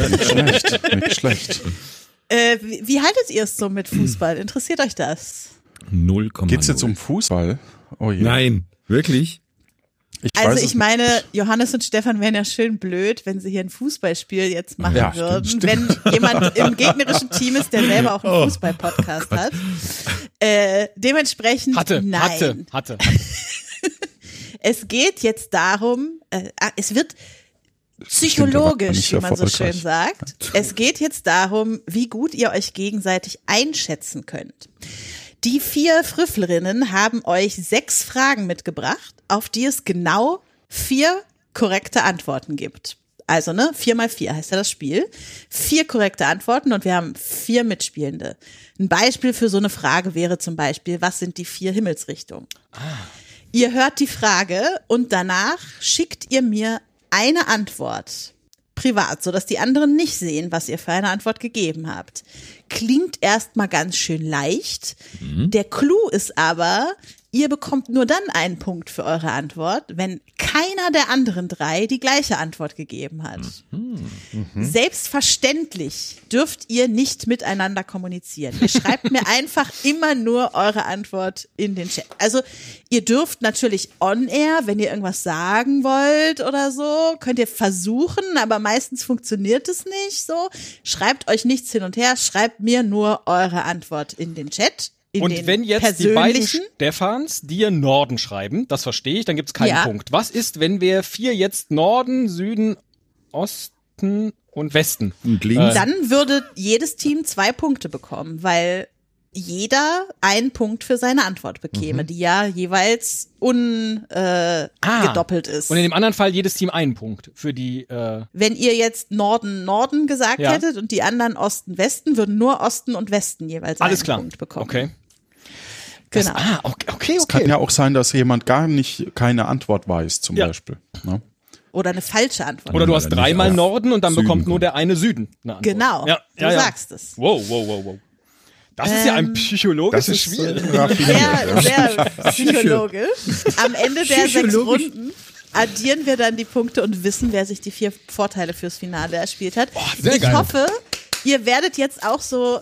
Nicht schlecht, nicht schlecht. Äh, wie, wie haltet ihr es so mit Fußball? Interessiert euch das? 0,0. Geht's jetzt um Fußball? Oh je. Nein, wirklich? Ich Also ich meine, Johannes und Stefan wären ja schön blöd, wenn sie hier ein Fußballspiel jetzt machen Ja, stimmt, würden, stimmt. wenn jemand im gegnerischen Team ist, der selber auch Oh. einen Fußball-Podcast hat. Äh, dementsprechend Hatte, nein. hatte, hatte. Es geht jetzt darum, äh, ah, es wird psychologisch, nicht wie man so schön sagt. Es geht jetzt darum, wie gut ihr euch gegenseitig einschätzen könnt. Die vier Früfflerinnen haben euch sechs Fragen mitgebracht, auf die es genau vier korrekte Antworten gibt. Also, ne, vier mal vier heißt ja das Spiel. Vier korrekte Antworten und wir haben vier Mitspielende. Ein Beispiel für so eine Frage wäre zum Beispiel, was sind die vier Himmelsrichtungen? Ihr hört die Frage und danach schickt ihr mir eine Antwort privat, sodass die anderen nicht sehen, was ihr für eine Antwort gegeben habt. Klingt erstmal ganz schön leicht. Der Clou ist aber, ihr bekommt nur dann einen Punkt für eure Antwort, wenn keiner der anderen drei die gleiche Antwort gegeben hat. Selbstverständlich dürft ihr nicht miteinander kommunizieren. Ihr schreibt mir einfach immer nur eure Antwort in den Chat. Also ihr dürft natürlich on air, wenn ihr irgendwas sagen wollt oder so, könnt ihr versuchen, aber meistens funktioniert es nicht so. Schreibt euch nichts hin und her, schreibt mir nur eure Antwort in den Chat. In Und den wenn jetzt die beiden. Stefans dir Norden schreiben, das verstehe ich, dann gibt's keinen Ja. Punkt. Was ist, wenn wir vier jetzt Norden, Süden, Osten und Westen? Und Äh, Dann würde jedes Team zwei Punkte bekommen, weil jeder einen Punkt für seine Antwort bekäme, die ja jeweils ungedoppelt äh, Ah. gedoppelt ist. Und in dem anderen Fall jedes Team einen Punkt für die. Äh, Wenn ihr jetzt Norden, Norden gesagt Ja. hättet und die anderen Osten, Westen, würden nur Osten und Westen jeweils alles einen klar. Punkt bekommen. Okay. Genau. ah, okay, okay. Es kann ja auch sein, dass jemand gar nicht keine Antwort weiß, zum Ja. Beispiel. Ne? Oder eine falsche Antwort. Oder du hast dreimal Norden und dann Süden bekommt nur der eine Süden. Eine Antwort. Genau, Ja, du ja, sagst es. Wow, wow, wow, wow. Das ist ja ein Ähm, psychologisches das ist, Spiel. äh, raffiniert, Sehr, ja. sehr psychologisch. Am Ende der sechs. Runden addieren wir dann die Punkte und wissen, wer sich die vier Vorteile fürs Finale erspielt hat. sehr ich geil. hoffe, ihr werdet jetzt auch so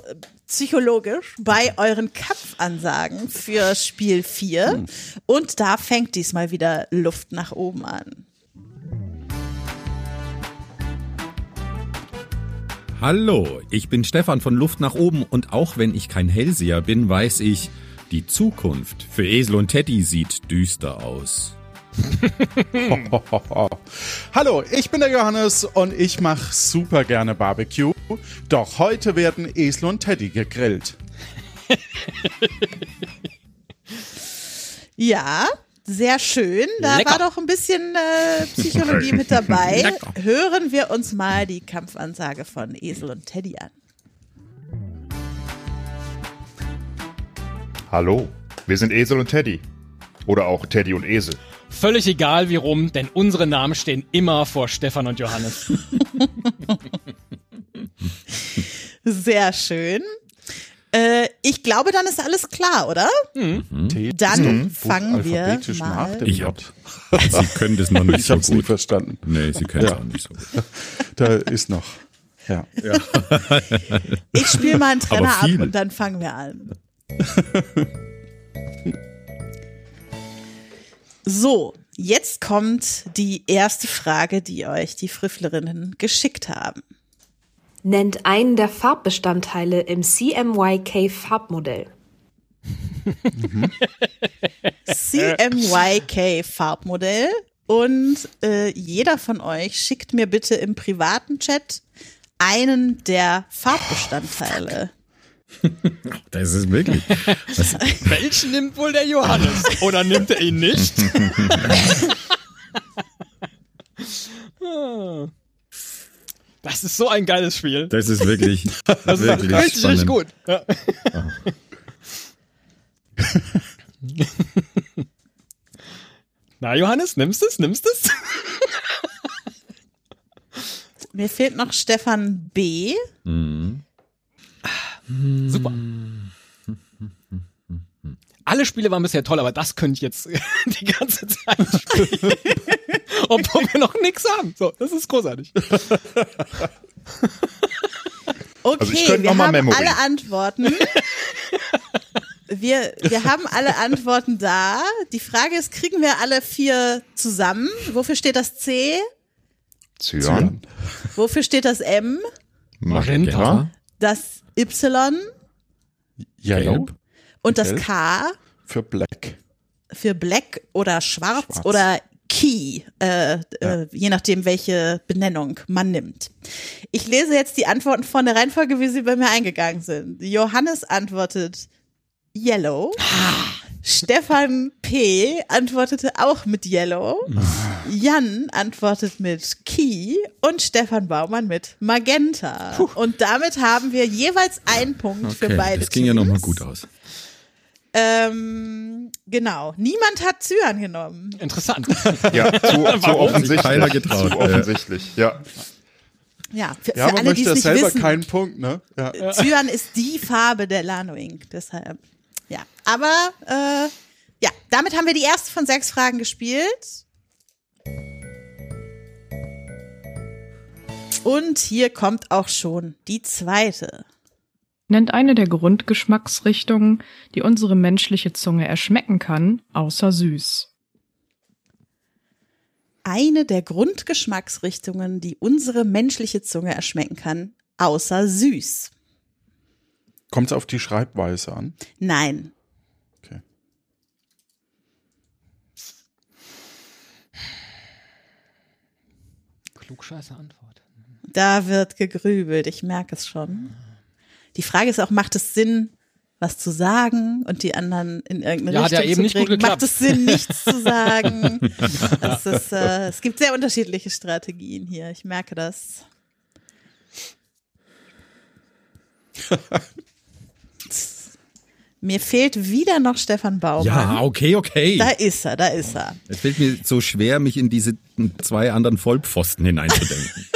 psychologisch bei euren Kampfansagen für Spiel 4. Hm. Und da fängt diesmal wieder Luft nach oben an. Hallo, ich bin Stefan von Luft nach oben und auch wenn ich kein Hellseher bin, weiß ich, die Zukunft für Esel und Teddy sieht düster aus. Hallo, ich bin der Johannes und ich mache super gerne Barbecue. Doch heute werden Esel und Teddy gegrillt. Ja, sehr schön. Da Lecker. war doch ein bisschen äh, Psychologie mit dabei. Lecker. Hören wir uns mal die Kampfansage von Esel und Teddy an. Hallo, wir sind Esel und Teddy. Oder auch Teddy und Esel. Völlig egal wie rum, denn unsere Namen stehen immer vor Stefan und Johannes. Sehr schön. Äh, ich glaube, dann ist alles klar, oder? T Dann doch fangen wir mal- nach dem Ich. Sie können das noch nicht Ich so hab's nie gut. verstanden. Nee, Sie können es Ja. auch nicht so gut. Da ist noch. Ja. Ich spiele mal einen Trenner Aber ab und dann fangen wir an. So, jetzt kommt die erste Frage, die euch die Früfflerinnen geschickt haben. Nennt einen der Farbbestandteile im CMYK Farbmodell. CMYK Farbmodell. Und äh, jeder von euch schickt mir bitte im privaten Chat einen der Farbbestandteile. Das ist wirklich. Was, Welchen nimmt wohl der Johannes? Oder nimmt er ihn nicht? Das ist so ein geiles Spiel. das ist wirklich, Das ist wirklich richtig, spannend. richtig gut. Ja. Na, Johannes, nimmst es? Nimmst es? Mir fehlt noch Stefan B. Mhm. Super. Alle Spiele waren bisher toll, aber das könnte ich jetzt die ganze Zeit spielen. Obwohl wir noch nichts haben. So, das ist großartig. Okay, Also ich könnte wir noch mal haben Memory. alle Antworten. Wir, wir haben alle Antworten da. Die Frage ist, kriegen wir alle vier zusammen? Wofür steht das C? Cyan. Wofür steht das M? Magenta. Das Y? Yellow. Und das Gelb. K Für Black. für Black oder Schwarz, Schwarz. oder Key, äh, äh, je nachdem, welche Benennung man nimmt. Ich lese jetzt die Antworten von der Reihenfolge, wie sie bei mir eingegangen sind. Johannes antwortet Yellow. Stefan P. antwortete auch mit Yellow. Jan antwortet mit Key und Stefan Baumann mit Magenta. Und damit haben wir jeweils einen Punkt für Okay, beide das ging ja Teams. nochmal gut aus. Ähm, genau. Niemand hat Zyan genommen. Interessant. Ja, zu, zu offensichtlich. Keiner getraut, Zu ja. offensichtlich, ja. Ja, für, Ja, für man alle, die möchte es nicht selber wissen. keinen Punkt, ne? Ja. Zyan ist die Farbe der Lano Ink, deshalb. Ja, aber äh, ja, damit haben wir die erste von sechs Fragen gespielt. Und hier kommt auch schon die zweite. Nennt eine der Grundgeschmacksrichtungen, die unsere menschliche Zunge erschmecken kann, außer süß. Eine der Grundgeschmacksrichtungen, die unsere menschliche Zunge erschmecken kann, außer süß. Kommt es auf die Schreibweise an? Nein. Okay. Klugscheiße Antwort. Da wird gegrübelt, ich merke es schon. Die Frage ist auch, macht es Sinn, was zu sagen und die anderen in irgendeine Ja, hat Richtung ja eben zu nicht gut bringen? Macht es Sinn, nichts zu sagen? Es, ist, äh, es gibt sehr unterschiedliche Strategien hier, ich merke das. Mir fehlt wieder noch Stefan Baumann. Ja, okay, okay. Da ist er, da ist er. Es fällt mir so schwer, mich in diese zwei anderen Vollpfosten hineinzudenken.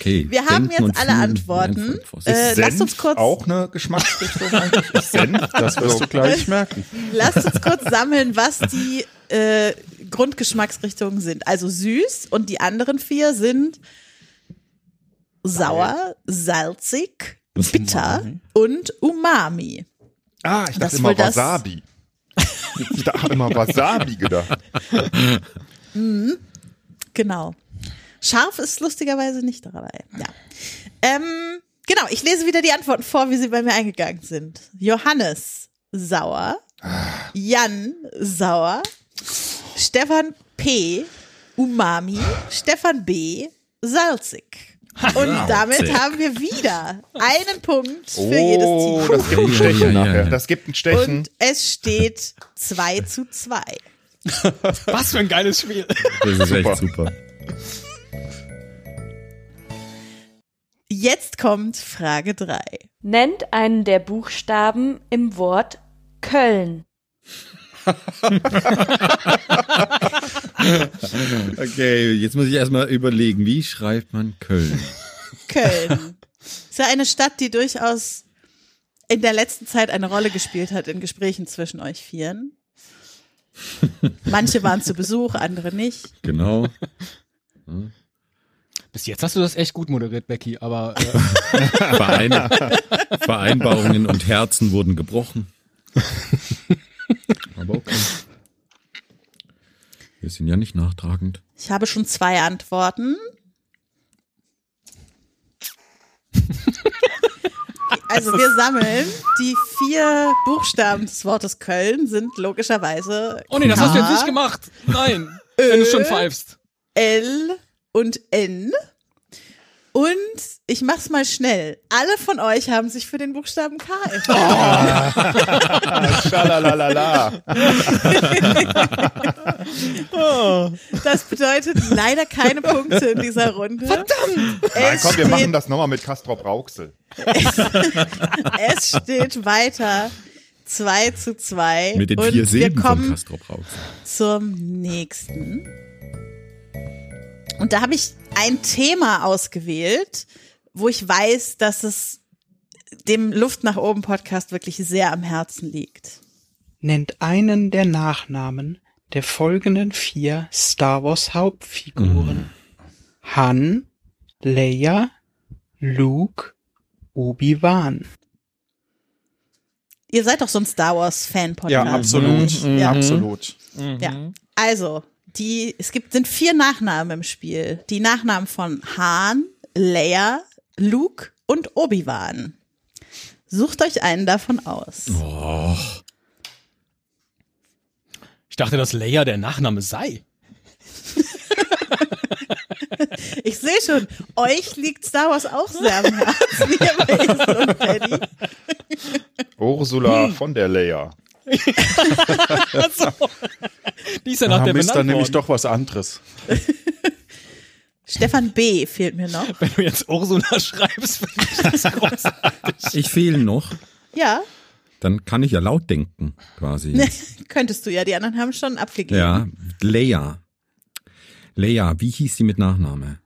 Okay. Wir haben jetzt alle Antworten. Äh, lasst uns kurz, Auch eine Geschmacksrichtung eigentlich? Senf? Das wirst du gleich merken. lasst uns kurz sammeln, was die äh, Grundgeschmacksrichtungen sind. Also süß und die anderen vier sind sauer, salzig, bitter und umami. Ah, ich dachte immer Wasabi. Ich habe immer Wasabi gedacht. Mhm. Genau. Scharf ist lustigerweise nicht dabei. Ja. Ähm, genau, ich lese wieder die Antworten vor, wie sie bei mir eingegangen sind. Johannes, sauer. Jan, sauer. Stefan P, umami. Stefan B, salzig. Und damit haben wir wieder einen Punkt für jedes Oh, Team. das gibt ein Stechen nachher. Das gibt ein Stechen. Und es steht 2 zu 2. Was für ein geiles Spiel. Das ist echt super. Jetzt kommt Frage 3. Nennt einen der Buchstaben im Wort Köln. Okay, jetzt muss ich erstmal überlegen, wie schreibt man Köln? Köln. Ist ja eine Stadt, die durchaus in der letzten Zeit eine Rolle gespielt hat in Gesprächen zwischen euch Vieren. Manche waren zu Besuch, andere nicht. Genau. Bis jetzt hast du das echt gut moderiert, Becky, aber äh, Verein, Vereinbarungen und Herzen wurden gebrochen. Aber okay. Wir sind ja nicht nachtragend. Ich habe schon zwei Antworten. Also wir sammeln die vier Buchstaben des Wortes Köln sind logischerweise Oh nee, das hast du jetzt nicht gemacht. Nein, wenn du schon pfeifst. L und N. Und ich mach's mal schnell. Alle von euch haben sich für den Buchstaben K entschieden. Schalalalala. Oh. Das bedeutet leider keine Punkte in dieser Runde. Verdammt! Nein, Es komm, wir steht, machen das nochmal mit Castrop Rauxel. es steht weiter 2 zu 2. Mit den und vier wir Silben von kommen Castrop Rauxel. zum nächsten. Und da habe ich ein Thema ausgewählt, wo ich weiß, dass es dem Luft nach oben Podcast wirklich sehr am Herzen liegt. Nennt einen der Nachnamen der folgenden vier Star Wars Hauptfiguren. Han, Leia, Luke, Obi-Wan. Ihr seid doch so ein Star Wars Fan Podcast. Ja, absolut. Mhm. Ja. Absolut. Ja. Also, die, es gibt, sind vier Nachnamen im Spiel. Die Nachnamen von Han, Leia, Luke und Obi-Wan. Sucht euch einen davon aus. Oh. Ich dachte, dass Leia der Nachname sei. Ich sehe schon, euch liegt Star Wars auch sehr am Herzen. Ursula von der Leia. Die ist ja nach Ah, der Mist, dann nehme ich doch was anderes. Stefan B. fehlt mir noch. Wenn du jetzt Ursula schreibst, finde ich das großartig. Ich fehle noch. Ja, Dann kann ich ja laut denken, quasi. könntest du ja. Die anderen haben schon abgegeben. Ja, Leia. Leia, wie hieß sie mit Nachname?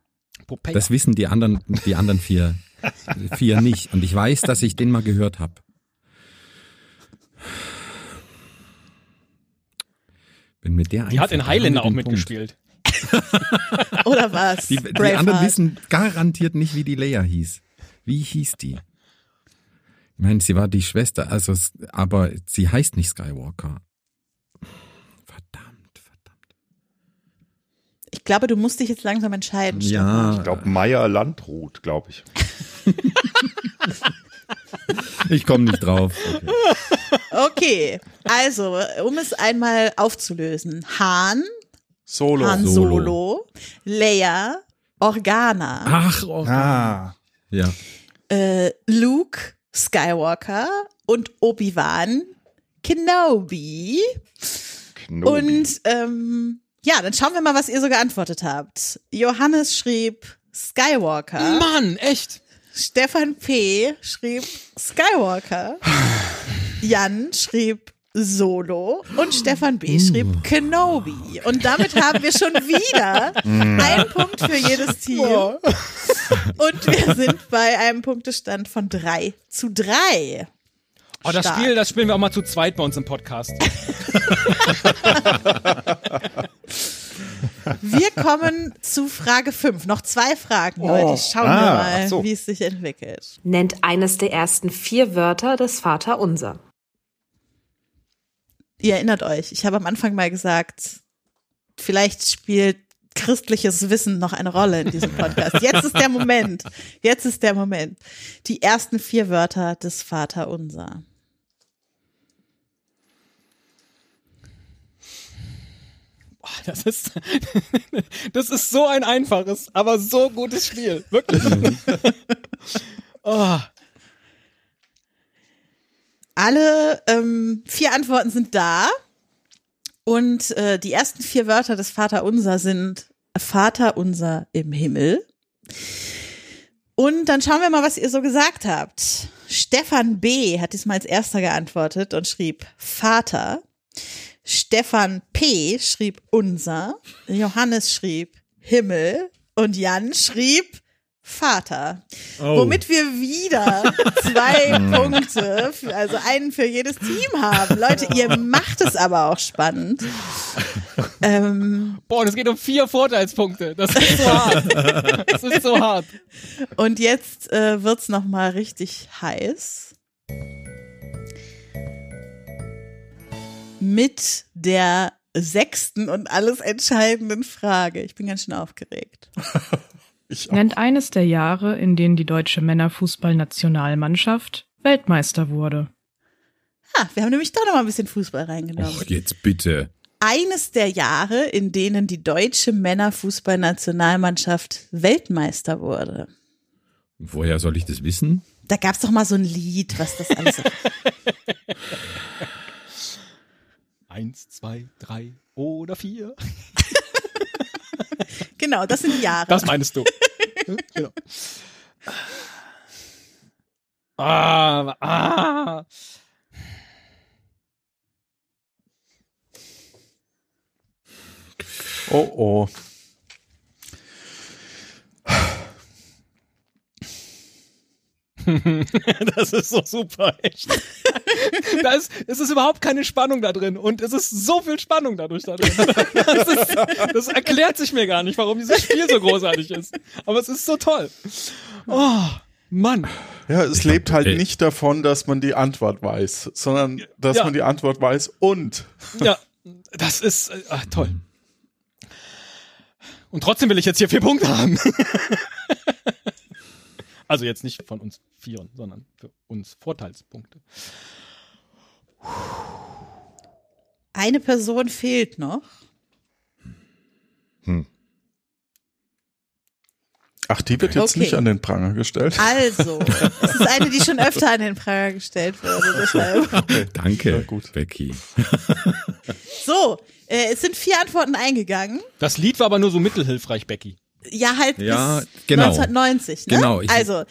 Popeye. Das wissen die anderen, die anderen vier, vier nicht. Und ich weiß, dass ich den mal gehört habe. Wenn mit der Die hat in Highlander auch mitgespielt. Oder was? Die, die anderen wissen garantiert nicht, wie die Leia hieß. Wie hieß die? Ich meine, sie war die Schwester, also, aber sie heißt nicht Skywalker. Ich glaube, du musst dich jetzt langsam entscheiden. Ja, Ich glaube, Meier Landrut, glaube ich. ich komme nicht drauf. Okay. Okay, also, um es einmal aufzulösen. Han, Solo. Han Solo. Solo, Leia, Organa, Ach, oh. Ah. Ja. äh, Luke Skywalker und Obi-Wan Kenobi. Knobi. Und ähm, ja, dann schauen wir mal, was ihr so geantwortet habt. Johannes schrieb Skywalker. Mann, echt? Stefan P. schrieb Skywalker. Jan schrieb Solo und Stefan B. schrieb Kenobi. Und damit haben wir schon wieder einen Punkt für jedes Team. Und wir sind bei einem Punktestand von drei zu drei. Oh, das Stark. Spiel, das spielen wir auch mal zu zweit bei uns im Podcast. Wir kommen zu Frage 5. Noch zwei Fragen, Leute. Schauen wir Ah, mal, ach so. wie es sich entwickelt. Nennt eines der ersten vier Wörter des Vaterunser. Ihr erinnert euch, ich habe am Anfang mal gesagt, vielleicht spielt christliches Wissen noch eine Rolle in diesem Podcast. Jetzt ist der Moment. Jetzt ist der Moment. Die ersten vier Wörter des Vaterunser. Das ist, das ist so ein einfaches, aber so gutes Spiel. Wirklich. oh, Alle ähm, vier Antworten sind da. Und äh, die ersten vier Wörter des Vaterunser sind Vater unser im Himmel. Und dann schauen wir mal, was ihr so gesagt habt. Stefan B. hat diesmal als erster geantwortet und schrieb Vater. Stefan P. schrieb unser. Johannes schrieb Himmel. Und Jan schrieb Vater. Oh. Womit wir wieder zwei Punkte, für, also einen für jedes Team haben. Leute, ihr macht es aber auch spannend. Ähm, boah, es geht um vier Vorteilspunkte. Das ist so hart. Das ist so hart. und jetzt äh, wird's noch mal richtig heiß. Mit der sechsten und alles entscheidenden Frage. Ich bin ganz schön aufgeregt. Nennt eines der Jahre, in denen die deutsche Männerfußballnationalmannschaft Weltmeister wurde. Ah, wir haben nämlich doch noch mal ein bisschen Fußball reingenommen. Ach, jetzt bitte. Eines der Jahre, in denen die deutsche Männerfußballnationalmannschaft Weltmeister wurde. Woher soll ich das wissen? Da gab's doch mal so ein Lied, was das alles. Eins, zwei, drei oder vier. genau, das sind die Jahre. Das meinst du. genau. Ah, ah. Oh oh. das ist so super, echt. da ist, es ist überhaupt keine Spannung da drin und es ist so viel Spannung dadurch da drin. Das, ist, das erklärt sich mir gar nicht, warum dieses Spiel so großartig ist. Aber es ist so toll. Oh, Mann. Ja, es lebt halt nicht davon, dass man die Antwort weiß, sondern dass Ja. man die Antwort weiß und. Ja, das ist äh, ah, toll. Und trotzdem will ich jetzt hier vier Punkte haben. also jetzt nicht von uns Vieren, sondern für uns Vorteilspunkte. Eine Person fehlt noch. Ach, die wird jetzt Okay. nicht an den Pranger gestellt. Also, es ist eine, die schon öfter an den Pranger gestellt wurde. Deshalb. Danke, Becky. So, äh, es sind vier Antworten eingegangen. Das Lied war aber nur so mittelhilfreich, Becky. Ja, halt Ja, bis genau. 1990. Ne? Genau, ich- also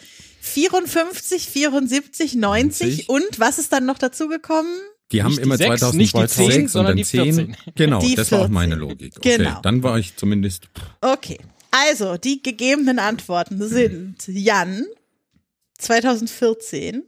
54, 74, 90 und was ist dann noch dazugekommen? Die haben Nicht die immer sechs, 2006 nicht die zehn, und sondern dann die 10. 14. Genau, Die das war auch 14. meine Logik. Okay, Genau. dann war ich zumindest Okay, also die gegebenen Antworten sind Jan 2014,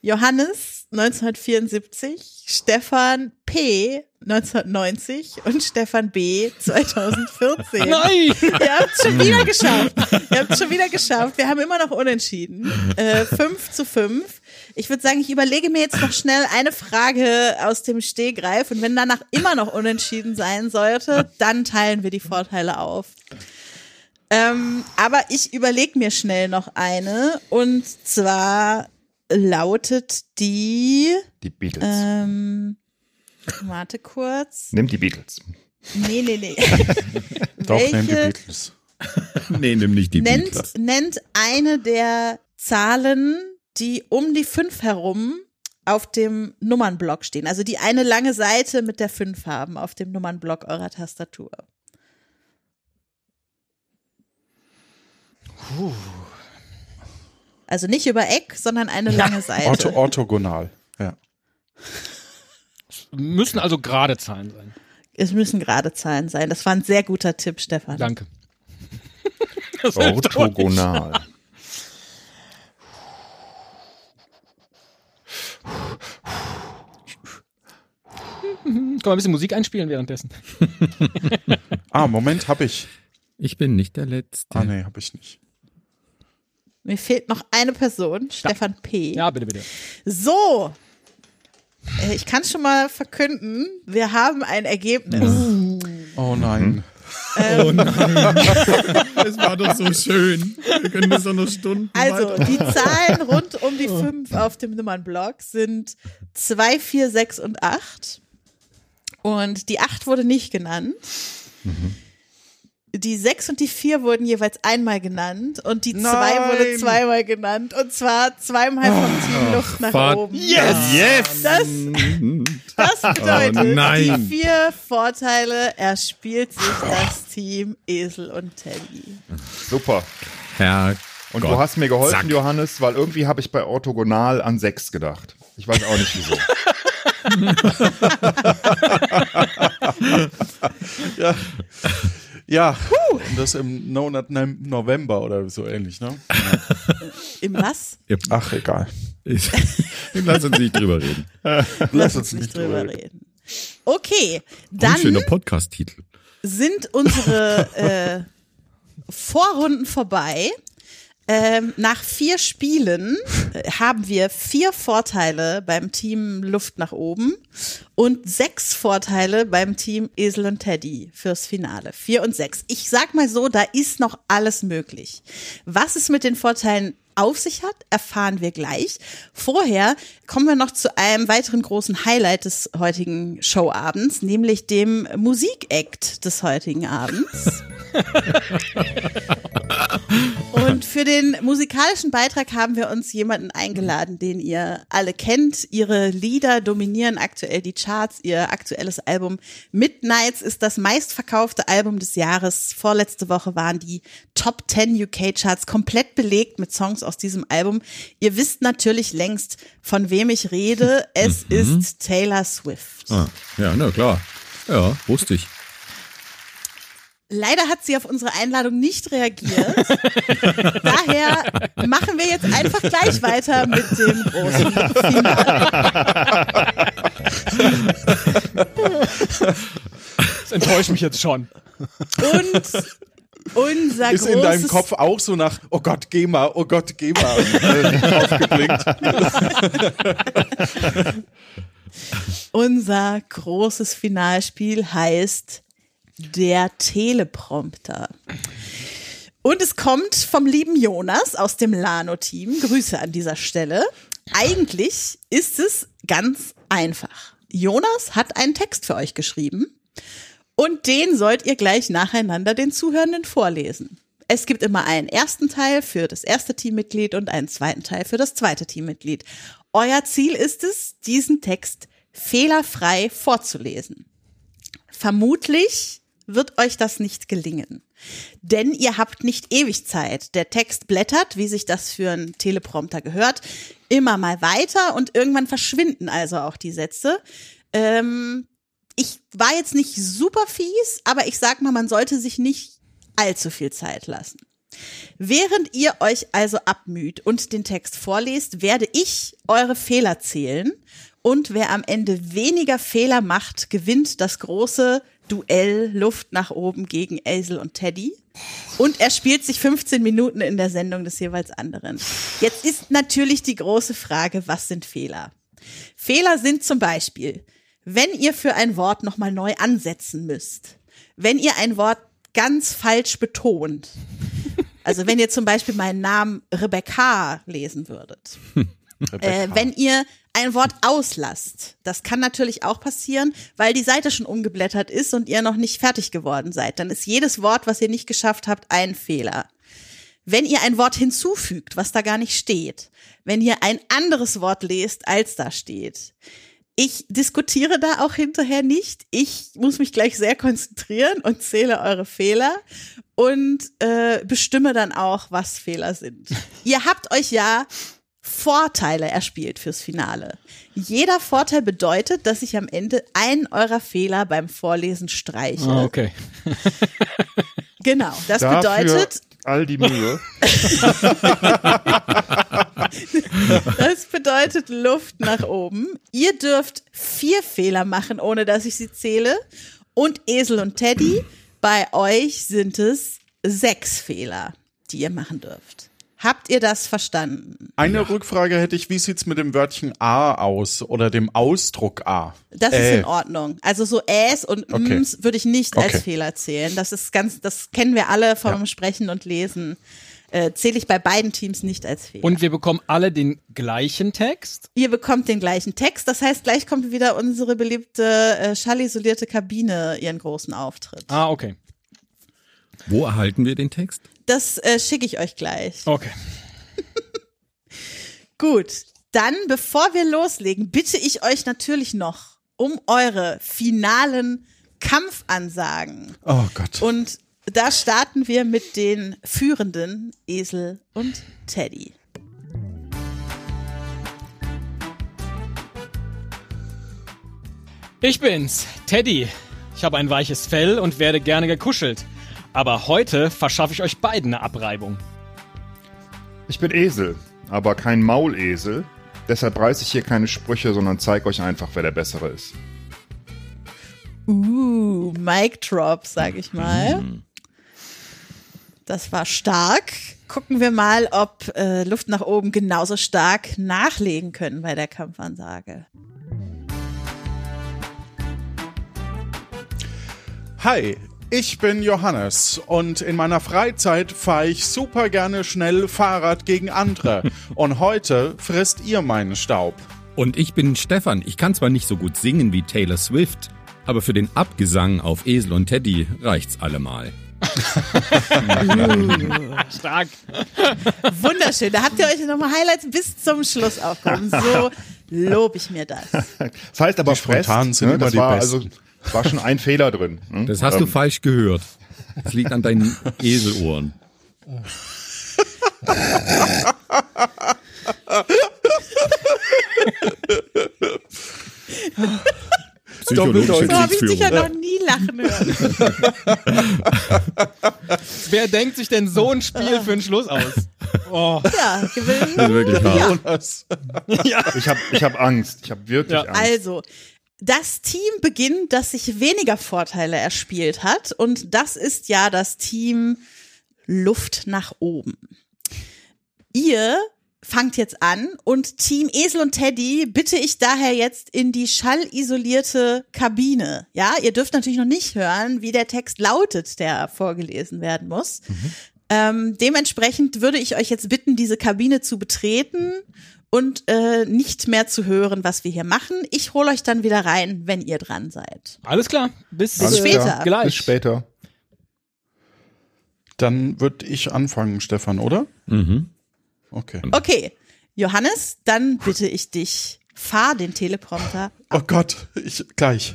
Johannes 1974, Stefan P 1990 und Stefan B 2014. Nein! Ihr habt schon wieder geschafft. Ihr habt schon wieder geschafft. Wir haben immer noch unentschieden. Äh, 5 zu 5. Ich würde sagen, ich überlege mir jetzt noch schnell eine Frage aus dem Stehgreif und wenn danach immer noch unentschieden sein sollte, dann teilen wir die Vorteile auf. Ähm, aber ich überlege mir schnell noch eine und zwar lautet die. Die Beatles. Ähm, warte kurz. Nimm die Beatles. Nee, nee, nee. Doch, nimm die Welche- Beatles. nee, nimm nicht die nennt, Beatles. nennt eine der Zahlen, die um die 5 herum auf dem Nummernblock stehen. Also die eine lange Seite mit der 5 haben auf dem Nummernblock eurer Tastatur. Also nicht über Eck, sondern eine lange Seite. Ortho orthogonal. Ja. Müssen also gerade Zahlen sein. Es müssen gerade Zahlen sein. Das war ein sehr guter Tipp, Stefan. Danke. Das. Orthogonal. Können wir ein bisschen Musik einspielen währenddessen? Ah, Moment, hab ich. Ich bin nicht der Letzte. Ah, nee, hab ich nicht. Mir fehlt noch eine Person, Stefan P. Ja, bitte, bitte. So. Äh, Ich kann schon mal verkünden, wir haben ein Ergebnis. Oh nein. Oh nein. Es war doch so schön. Wir können das doch noch Stunden Also, weiter- die Zahlen rund um die 5 auf dem Nummernblock sind 2, 4, 6 und 8. Und die 8 wurde nicht genannt. Die 6 und die 4 wurden jeweils einmal genannt und die 2 wurde Nein. zweimal genannt. Und zwar zweimal vom Team Luft nach oben. Yes! Yes! Das, das bedeutet, Oh nein. die vier Vorteile erspielt sich das Team Esel und Teddy. Super. Herr Und Gott, du hast mir geholfen, Sack. Johannes, weil irgendwie habe ich bei orthogonal an sechs gedacht. Ich weiß auch nicht wieso. ja. Ja, und das im No- No- November oder so ähnlich, ne? Im was? Ach, egal. Lass uns nicht drüber reden. Lass uns nicht drüber reden. Okay, Ein dann schöner Podcast-Titel. sind unsere äh, Vorrunden vorbei. Ähm, nach vier Spielen äh, haben wir vier Vorteile beim Team Luft nach oben und sechs Vorteile beim Team Esel und Teddy fürs Finale. Vier und sechs. Ich sag mal so, da ist noch alles möglich. Was es mit den Vorteilen auf sich hat, erfahren wir gleich. Vorher kommen wir noch zu einem weiteren großen Highlight des heutigen Showabends, nämlich dem Musikact des heutigen Abends. Und für den musikalischen Beitrag haben wir uns jemanden eingeladen, den ihr alle kennt. Ihre Lieder dominieren aktuell die Charts. Ihr aktuelles Album Midnights ist das meistverkaufte Album des Jahres. Vorletzte Woche waren die Top 10 UK Charts komplett belegt mit Songs aus diesem Album. Ihr wisst natürlich längst, von wem ich rede. Es Mhm. ist Taylor Swift. Ah, ja, na klar. Ja, wusste ich. Leider hat sie auf unsere Einladung nicht reagiert. Daher machen wir jetzt einfach gleich weiter mit dem großen Finale. Das enttäuscht mich jetzt schon. Und unser Ist in deinem Kopf auch so nach, oh Gott, geh mal, oh Gott, geh mal, äh, aufgeblinkt. Unser großes Finalspiel heißt der Teleprompter. Und es kommt vom lieben Jonas aus dem Lano-Team. Grüße an dieser Stelle. Eigentlich ist es ganz einfach. Jonas hat einen Text für euch geschrieben und den sollt ihr gleich nacheinander den Zuhörenden vorlesen. Es gibt immer einen ersten Teil für das erste Teammitglied und einen zweiten Teil für das zweite Teammitglied. Euer Ziel ist es, diesen Text fehlerfrei vorzulesen. Vermutlich wird euch das nicht gelingen. Denn ihr habt nicht ewig Zeit. Der Text blättert, wie sich das für einen Teleprompter gehört, immer mal weiter und irgendwann verschwinden also auch die Sätze. Ähm, ich war jetzt nicht super fies, aber ich sag mal, man sollte sich nicht allzu viel Zeit lassen. Während ihr euch also abmüht und den Text vorlest, werde ich eure Fehler zählen und wer am Ende weniger Fehler macht, gewinnt das große Duell Luft nach oben gegen Aisel und Teddy. Und er spielt sich 15 Minuten in der Sendung des jeweils anderen. Jetzt ist natürlich die große Frage, was sind Fehler? Fehler sind zum Beispiel, wenn ihr für ein Wort nochmal neu ansetzen müsst. Wenn ihr ein Wort ganz falsch betont. Also wenn ihr zum Beispiel meinen Namen Rebecca lesen würdet. Äh, wenn ihr ein Wort auslasst, das kann natürlich auch passieren, weil die Seite schon umgeblättert ist und ihr noch nicht fertig geworden seid. Dann ist jedes Wort, was ihr nicht geschafft habt, ein Fehler. Wenn ihr ein Wort hinzufügt, was da gar nicht steht. Wenn ihr ein anderes Wort lest, als da steht. Ich diskutiere da auch hinterher nicht. Ich muss mich gleich sehr konzentrieren und zähle eure Fehler und äh, bestimme dann auch, was Fehler sind. Ihr habt euch ja Vorteile erspielt fürs Finale. Jeder Vorteil bedeutet, dass ich am Ende einen eurer Fehler beim Vorlesen streiche. Ah, okay. Genau, das Dafür bedeutet, all die Mühe. das bedeutet Luft nach oben. Ihr dürft vier Fehler machen, ohne dass ich sie zähle. Und Esel und Teddy, bei euch sind es sechs Fehler, die ihr machen dürft. Habt ihr das verstanden? Eine Rückfrage hätte ich, wie sieht's mit dem Wörtchen A aus oder dem Ausdruck A? Das Äh, ist in Ordnung. Also so Äs und Okay. Ms würde ich nicht als Okay. Fehler zählen. Das ist ganz, das kennen wir alle vom Sprechen und Lesen. Äh, zähle ich bei beiden Teams nicht als Fehler. Und wir bekommen alle den gleichen Text. Ihr bekommt den gleichen Text. Das heißt, gleich kommt wieder unsere beliebte äh, schallisolierte Kabine ihren großen Auftritt. Ah, okay. Wo erhalten wir den Text? Das äh, schicke ich euch gleich. Okay. Gut, dann bevor wir loslegen, bitte ich euch natürlich noch um eure finalen Kampfansagen. Oh Gott. Und da starten wir mit den führenden Esel und Teddy. Ich bin's, Teddy. Ich habe ein weiches Fell und werde gerne gekuschelt. Aber heute verschaffe ich euch beiden eine Abreibung. Ich bin Esel, aber kein Maulesel. Deshalb reiße ich hier keine Sprüche, sondern zeige euch einfach, wer der Bessere ist. Uh, Mic Drop, sag ich mal. Das war stark. Gucken wir mal, ob äh, Luft nach oben genauso stark nachlegen können bei der Kampfansage. Hi, ich bin Johannes und in meiner Freizeit fahre ich super gerne schnell Fahrrad gegen andere. und heute frisst ihr meinen Staub. Und ich bin Stefan. Ich kann zwar nicht so gut singen wie Taylor Swift, aber für den Abgesang auf Esel und Teddy reicht's allemal. Stark. Wunderschön. Da habt ihr euch nochmal Highlights bis zum Schluss aufgehoben. So lob ich mir das. Das heißt aber Die Spontanen Frest, sind ne, immer das die war, besten. also, war schon ein Fehler drin. ne? Das hast du Ähm, falsch gehört. Das liegt an deinen Eselohren. Psychologische So habe ich dich ja noch nie lachen hören. Wer denkt sich denn so ein Spiel für einen Schluss aus? Oh. Ja, gewinnen. Das ist wirklich hart. Jonas. Ich habe ich hab Angst. Ich habe wirklich Angst. Also, das Team beginnt, das sich weniger Vorteile erspielt hat. Und das ist ja das Team Luft nach oben. Ihr fangt jetzt an und Team Esel und Teddy bitte ich daher jetzt in die schallisolierte Kabine. Ja, ihr dürft natürlich noch nicht hören, wie der Text lautet, der vorgelesen werden muss. Ähm, dementsprechend würde ich euch jetzt bitten, diese Kabine zu betreten und äh, nicht mehr zu hören, was wir hier machen. Ich hole euch dann wieder rein, wenn ihr dran seid. Alles klar. Bis, Bis äh, später. Gleich. Bis später. Dann würde ich anfangen, Stefan, oder? Mhm. Okay. Okay, Johannes, dann bitte ich dich, fahr den Teleprompter. Oh Gott, ich gleich.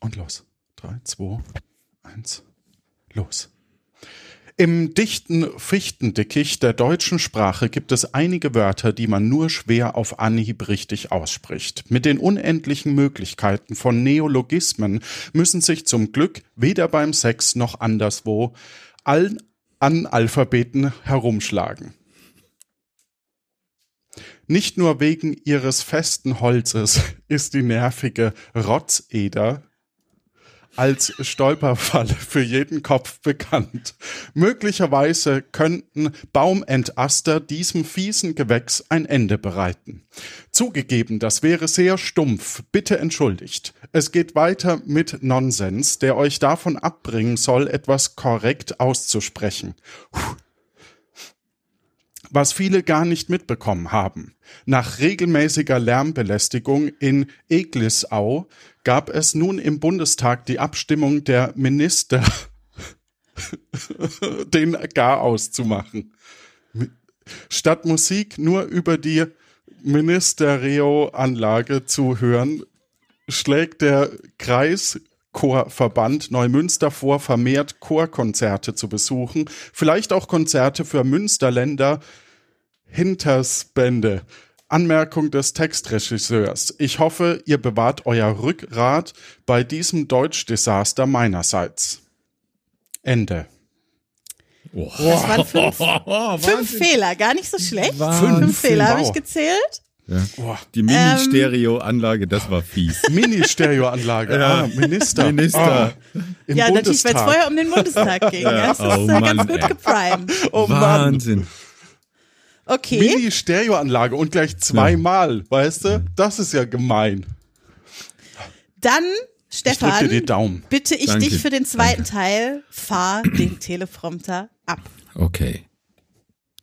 Und los. Drei, zwei, eins, los. Im dichten Fichtendickicht der deutschen Sprache gibt es einige Wörter, die man nur schwer auf Anhieb richtig ausspricht. Mit den unendlichen Möglichkeiten von Neologismen müssen sich zum Glück weder beim Sex noch anderswo allen Analphabeten herumschlagen. Nicht nur wegen ihres festen Holzes ist die nervige Rotzeder als Stolperfalle für jeden Kopf bekannt. Möglicherweise könnten Baumentaster diesem fiesen Gewächs ein Ende bereiten. Zugegeben, das wäre sehr stumpf. Bitte entschuldigt. Es geht weiter mit Nonsens, der euch davon abbringen soll, etwas korrekt auszusprechen. Was viele gar nicht mitbekommen haben. Nach regelmäßiger Lärmbelästigung in Eglisau gab es nun im Bundestag die Abstimmung der Minister, den gar auszumachen. Statt Musik nur über die Ministereo-Anlage zu hören, schlägt der Kreischorverband Neumünster vor, vermehrt Chorkonzerte zu besuchen, vielleicht auch Konzerte für Münsterländer Hintersbände. Anmerkung des Textregisseurs. Ich hoffe, ihr bewahrt euer Rückgrat bei diesem Deutschdesaster meinerseits. Ende. Oh. Das waren fünf, fünf Fehler, gar nicht so schlecht. Wahnsinn. Fünf Fehler habe ich gezählt. Ja. Die Mini-Stereo-Anlage, das war fies. Mini-Stereoanlage. Ja. Ah, Minister. Minister. Ah, Im ja, natürlich, weil es Bundestag. vorher um den Bundestag ging. Ja. Das ist Oh äh, Mann, ganz gut ey. geprimed. Oh Mann. Okay, Mini-Stereoanlage und gleich zweimal, weißt du? Das ist ja gemein. dann Ich Stefan, Daumen. bitte ich Danke. dich für den zweiten Teil, fahr den Teleprompter ab. Okay.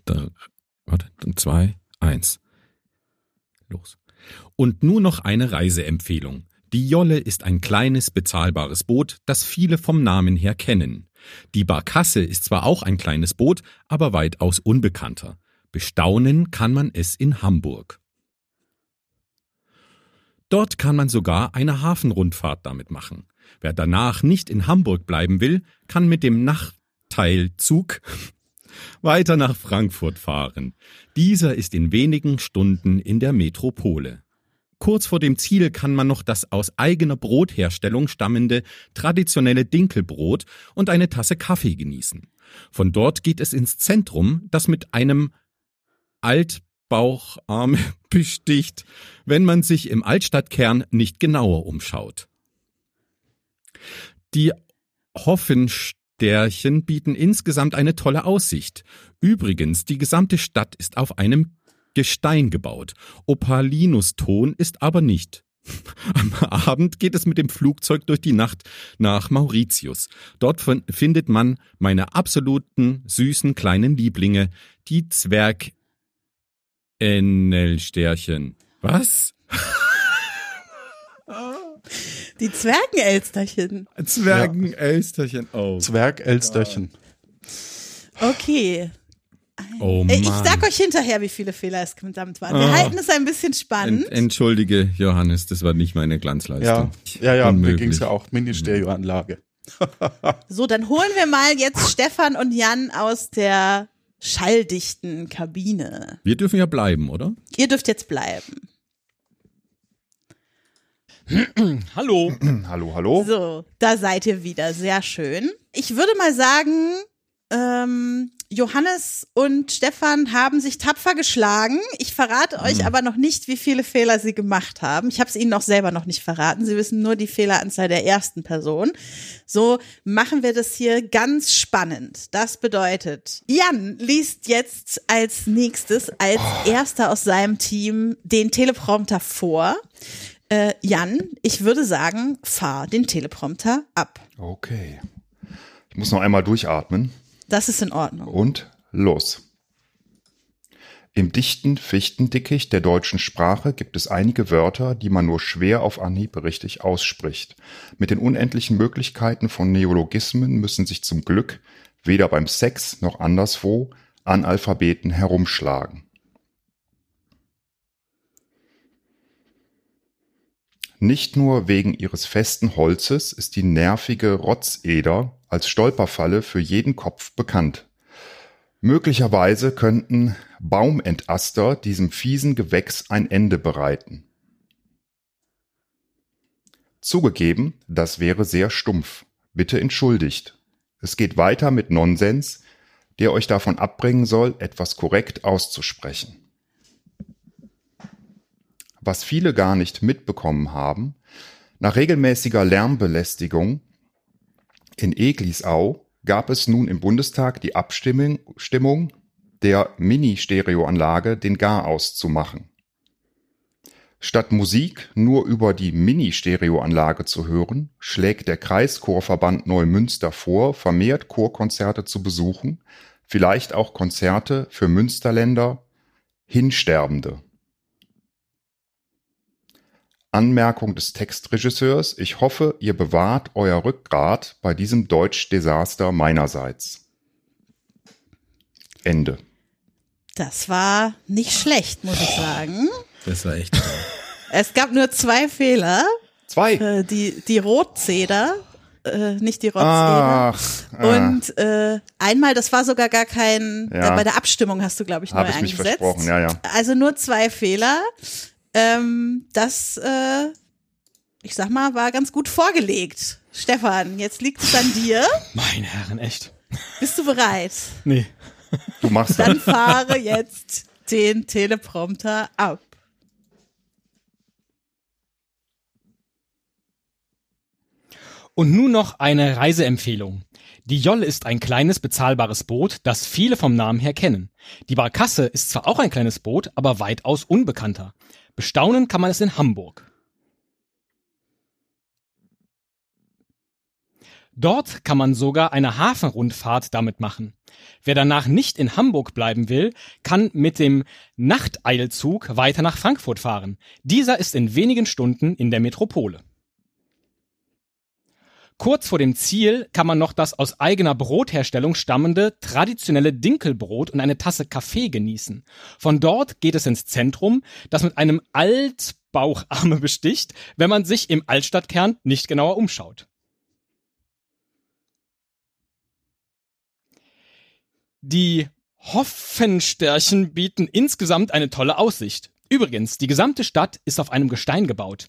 Da, warte, dann zwei, eins. Los. Und nur noch eine Reiseempfehlung. Die Jolle ist ein kleines, bezahlbares Boot, das viele vom Namen her kennen. Die Barkasse ist zwar auch ein kleines Boot, aber weitaus unbekannter. Bestaunen kann man es in Hamburg. Dort kann man sogar eine Hafenrundfahrt damit machen. Wer danach nicht in Hamburg bleiben will, kann mit dem Nachteilzug weiter nach Frankfurt fahren. Dieser ist in wenigen Stunden in der Metropole. Kurz vor dem Ziel kann man noch das aus eigener Brotherstellung stammende traditionelle Dinkelbrot und eine Tasse Kaffee genießen. Von dort geht es ins Zentrum, das mit einem Altbaucharm besticht, wenn man sich im Altstadtkern nicht genauer umschaut. Die Hoffenstärchen bieten insgesamt eine tolle Aussicht. Übrigens, die gesamte Stadt ist auf einem Gestein gebaut. Opalinuston ist aber nicht. Am Abend geht es mit dem Flugzeug durch die Nacht nach Mauritius. Dort fin- findet man meine absoluten süßen kleinen Lieblinge, die Zwergenelstärchen. Was? Die Zwergenelsterchen. Zwergenelsterchen. Oh. Zwergelsterchen. Okay. Oh Äh, Ich sag euch hinterher, wie viele Fehler es gesamt waren. Wir Ah. halten es ein bisschen spannend. Ent, entschuldige, Johannes, das war nicht meine Glanzleistung. Ja, ja, ja mir ging es ja auch. Mini-Stereoanlage. So, dann holen wir mal jetzt Stefan und Jan aus der schalldichten Kabine. Wir dürfen ja bleiben, oder? Ihr dürft jetzt bleiben. hallo. hallo, hallo. So, da seid ihr wieder. Sehr schön. Ich würde mal sagen, ähm, Johannes und Stefan haben sich tapfer geschlagen. Ich verrate euch aber noch nicht, wie viele Fehler sie gemacht haben. Ich habe es ihnen auch selber noch nicht verraten. Sie wissen nur die Fehleranzahl der ersten Person. So machen wir das hier ganz spannend. Das bedeutet, Jan liest jetzt als nächstes, als erster aus seinem Team, den Teleprompter vor. Äh, Jan, ich würde sagen, fahr den Teleprompter ab. Okay. Ich muss noch einmal durchatmen. Das ist in Ordnung. Und los. Im dichten Fichtendickicht der deutschen Sprache gibt es einige Wörter, die man nur schwer auf Anhieb richtig ausspricht. Mit den unendlichen Möglichkeiten von Neologismen müssen sich zum Glück weder beim Sex noch anderswo Analphabeten herumschlagen. Nicht nur wegen ihres festen Holzes ist die nervige Rotzeder als Stolperfalle für jeden Kopf bekannt. Möglicherweise könnten Baumentaster diesem fiesen Gewächs ein Ende bereiten. Zugegeben, das wäre sehr stumpf. Bitte entschuldigt. Es geht weiter mit Nonsens, der euch davon abbringen soll, etwas korrekt auszusprechen. Was viele gar nicht mitbekommen haben, nach regelmäßiger Lärmbelästigung in Eglisau gab es nun im Bundestag die Abstimmung Stimmung der Mini-Stereoanlage den Garaus zu machen. Statt Musik nur über die Mini-Stereoanlage zu hören, schlägt der Kreischorverband Neumünster vor, vermehrt Chorkonzerte zu besuchen, vielleicht auch Konzerte für Münsterländer, Hinsterbende. Anmerkung des Textregisseurs. Ich hoffe, ihr bewahrt euer Rückgrat bei diesem Deutsch-Desaster meinerseits. Ende. Das war nicht schlecht, muss ich sagen. Das war echt. Es gab nur zwei Fehler. Zwei. Äh, die, die Rotzeder, äh, nicht die Rotzeder. Ach, ah. Und äh, einmal, das war sogar gar kein, Ja. äh, bei der Abstimmung hast du, glaube ich, neu Habe ich mich eingesetzt. versprochen, ja, ja. Also nur zwei Fehler. Ähm, das, äh, ich sag mal, war ganz gut vorgelegt. Stefan, jetzt liegt es an dir. Meine Herren, echt. Bist du bereit? Nee. Du machst Dann fahre jetzt den Teleprompter ab. Und nun noch eine Reiseempfehlung. Die Jolle ist ein kleines bezahlbares Boot, das viele vom Namen her kennen. Die Barkasse ist zwar auch ein kleines Boot, aber weitaus unbekannter. Bestaunen kann man es in Hamburg. Dort kann man sogar eine Hafenrundfahrt damit machen. Wer danach nicht in Hamburg bleiben will, kann mit dem Nachteilzug weiter nach Frankfurt fahren. Dieser ist in wenigen Stunden in der Metropole. Kurz vor dem Ziel kann man noch das aus eigener Brotherstellung stammende traditionelle Dinkelbrot und eine Tasse Kaffee genießen. Von dort geht es ins Zentrum, das mit einem Altbaucharme besticht, wenn man sich im Altstadtkern nicht genauer umschaut. Die Hoffenstärchen bieten insgesamt eine tolle Aussicht. Übrigens, die gesamte Stadt ist auf einem Gestein gebaut.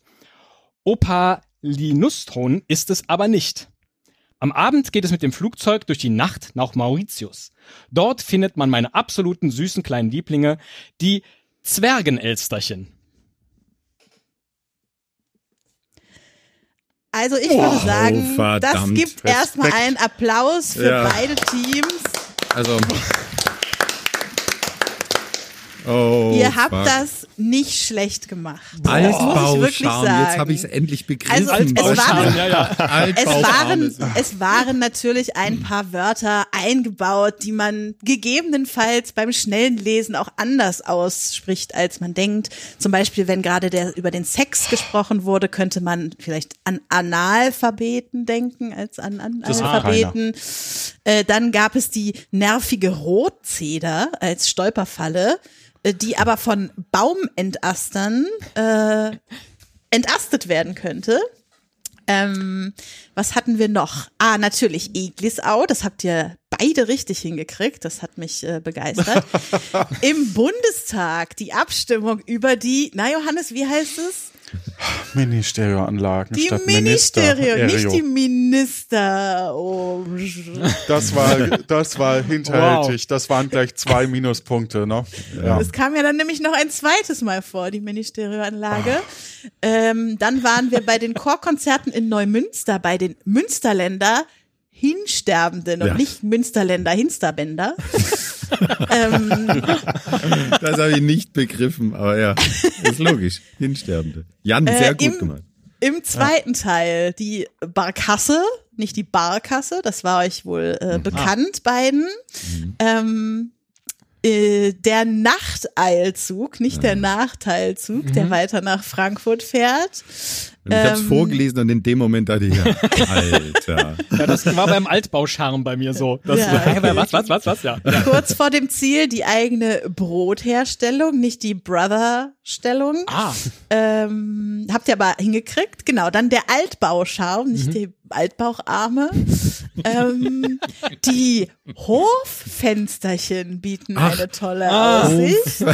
Opalinustron ist es aber nicht. Am Abend geht es mit dem Flugzeug durch die Nacht nach Mauritius. Dort findet man meine absoluten süßen kleinen Lieblinge, die Zwergenelsterchen. Also ich Oh, würde sagen, das verdammt. gibt erstmal einen Applaus für Ja. beide Teams. Also. Oh, Ihr habt fuck. das nicht schlecht gemacht. Das muss ich wirklich Altbauscham, sagen. jetzt habe ich es endlich begriffen. Also es waren, ja, ja. es, waren, es waren natürlich ein paar Wörter eingebaut, die man gegebenenfalls beim schnellen Lesen auch anders ausspricht, als man denkt. Zum Beispiel, wenn gerade der über den Sex gesprochen wurde, könnte man vielleicht an Analphabeten denken als an Analphabeten. Äh, dann gab es die nervige Rotzeder als Stolperfalle, die aber von Baumentastern äh, entastet werden könnte. Ähm, was hatten wir noch? Ah, natürlich Eglisau. Das habt ihr beide richtig hingekriegt. Das hat mich äh, begeistert. Im Bundestag die Abstimmung über die, na Johannes, wie heißt es? Mini-Stereoanlagen Die statt Minister. Ministerio, nicht Ereo. die Minister. Oh. Das war, das war hinterhältig. Das waren gleich zwei Minuspunkte, ne? Ja. Es kam ja dann nämlich noch ein zweites Mal vor, die Ministerioanlage. Ähm, dann waren wir bei den Chorkonzerten in Neumünster, bei den Münsterländer Hinsterbenden und Ja. nicht Münsterländer Hinsterbänder. Ähm, Das habe ich nicht begriffen, aber ja, ist logisch. Hinsterbende. Jan, sehr Äh, gut im- gemacht. Im zweiten Teil die Barkasse, nicht die Barkasse, das war euch wohl Mhm. äh, bekannt beiden. Ähm, äh, der Nachteilzug, nicht der Nachteilzug, der Mhm. weiter nach Frankfurt fährt. Und ich habe es Ähm, vorgelesen und in dem Moment dachte ich, ja, Alter. Ja, das war beim Altbauscharm bei mir so. Das Ja. war, was, was, was, was, ja. ja. Kurz vor dem Ziel die eigene Brotherstellung, nicht die Brother-Stellung. Ah. Ähm, habt ihr aber hingekriegt. Genau, dann der Altbauschaum, nicht Mhm. die Altbaucharme. ähm, die Hoffensterchen bieten Ach. eine tolle Ah. Aussicht.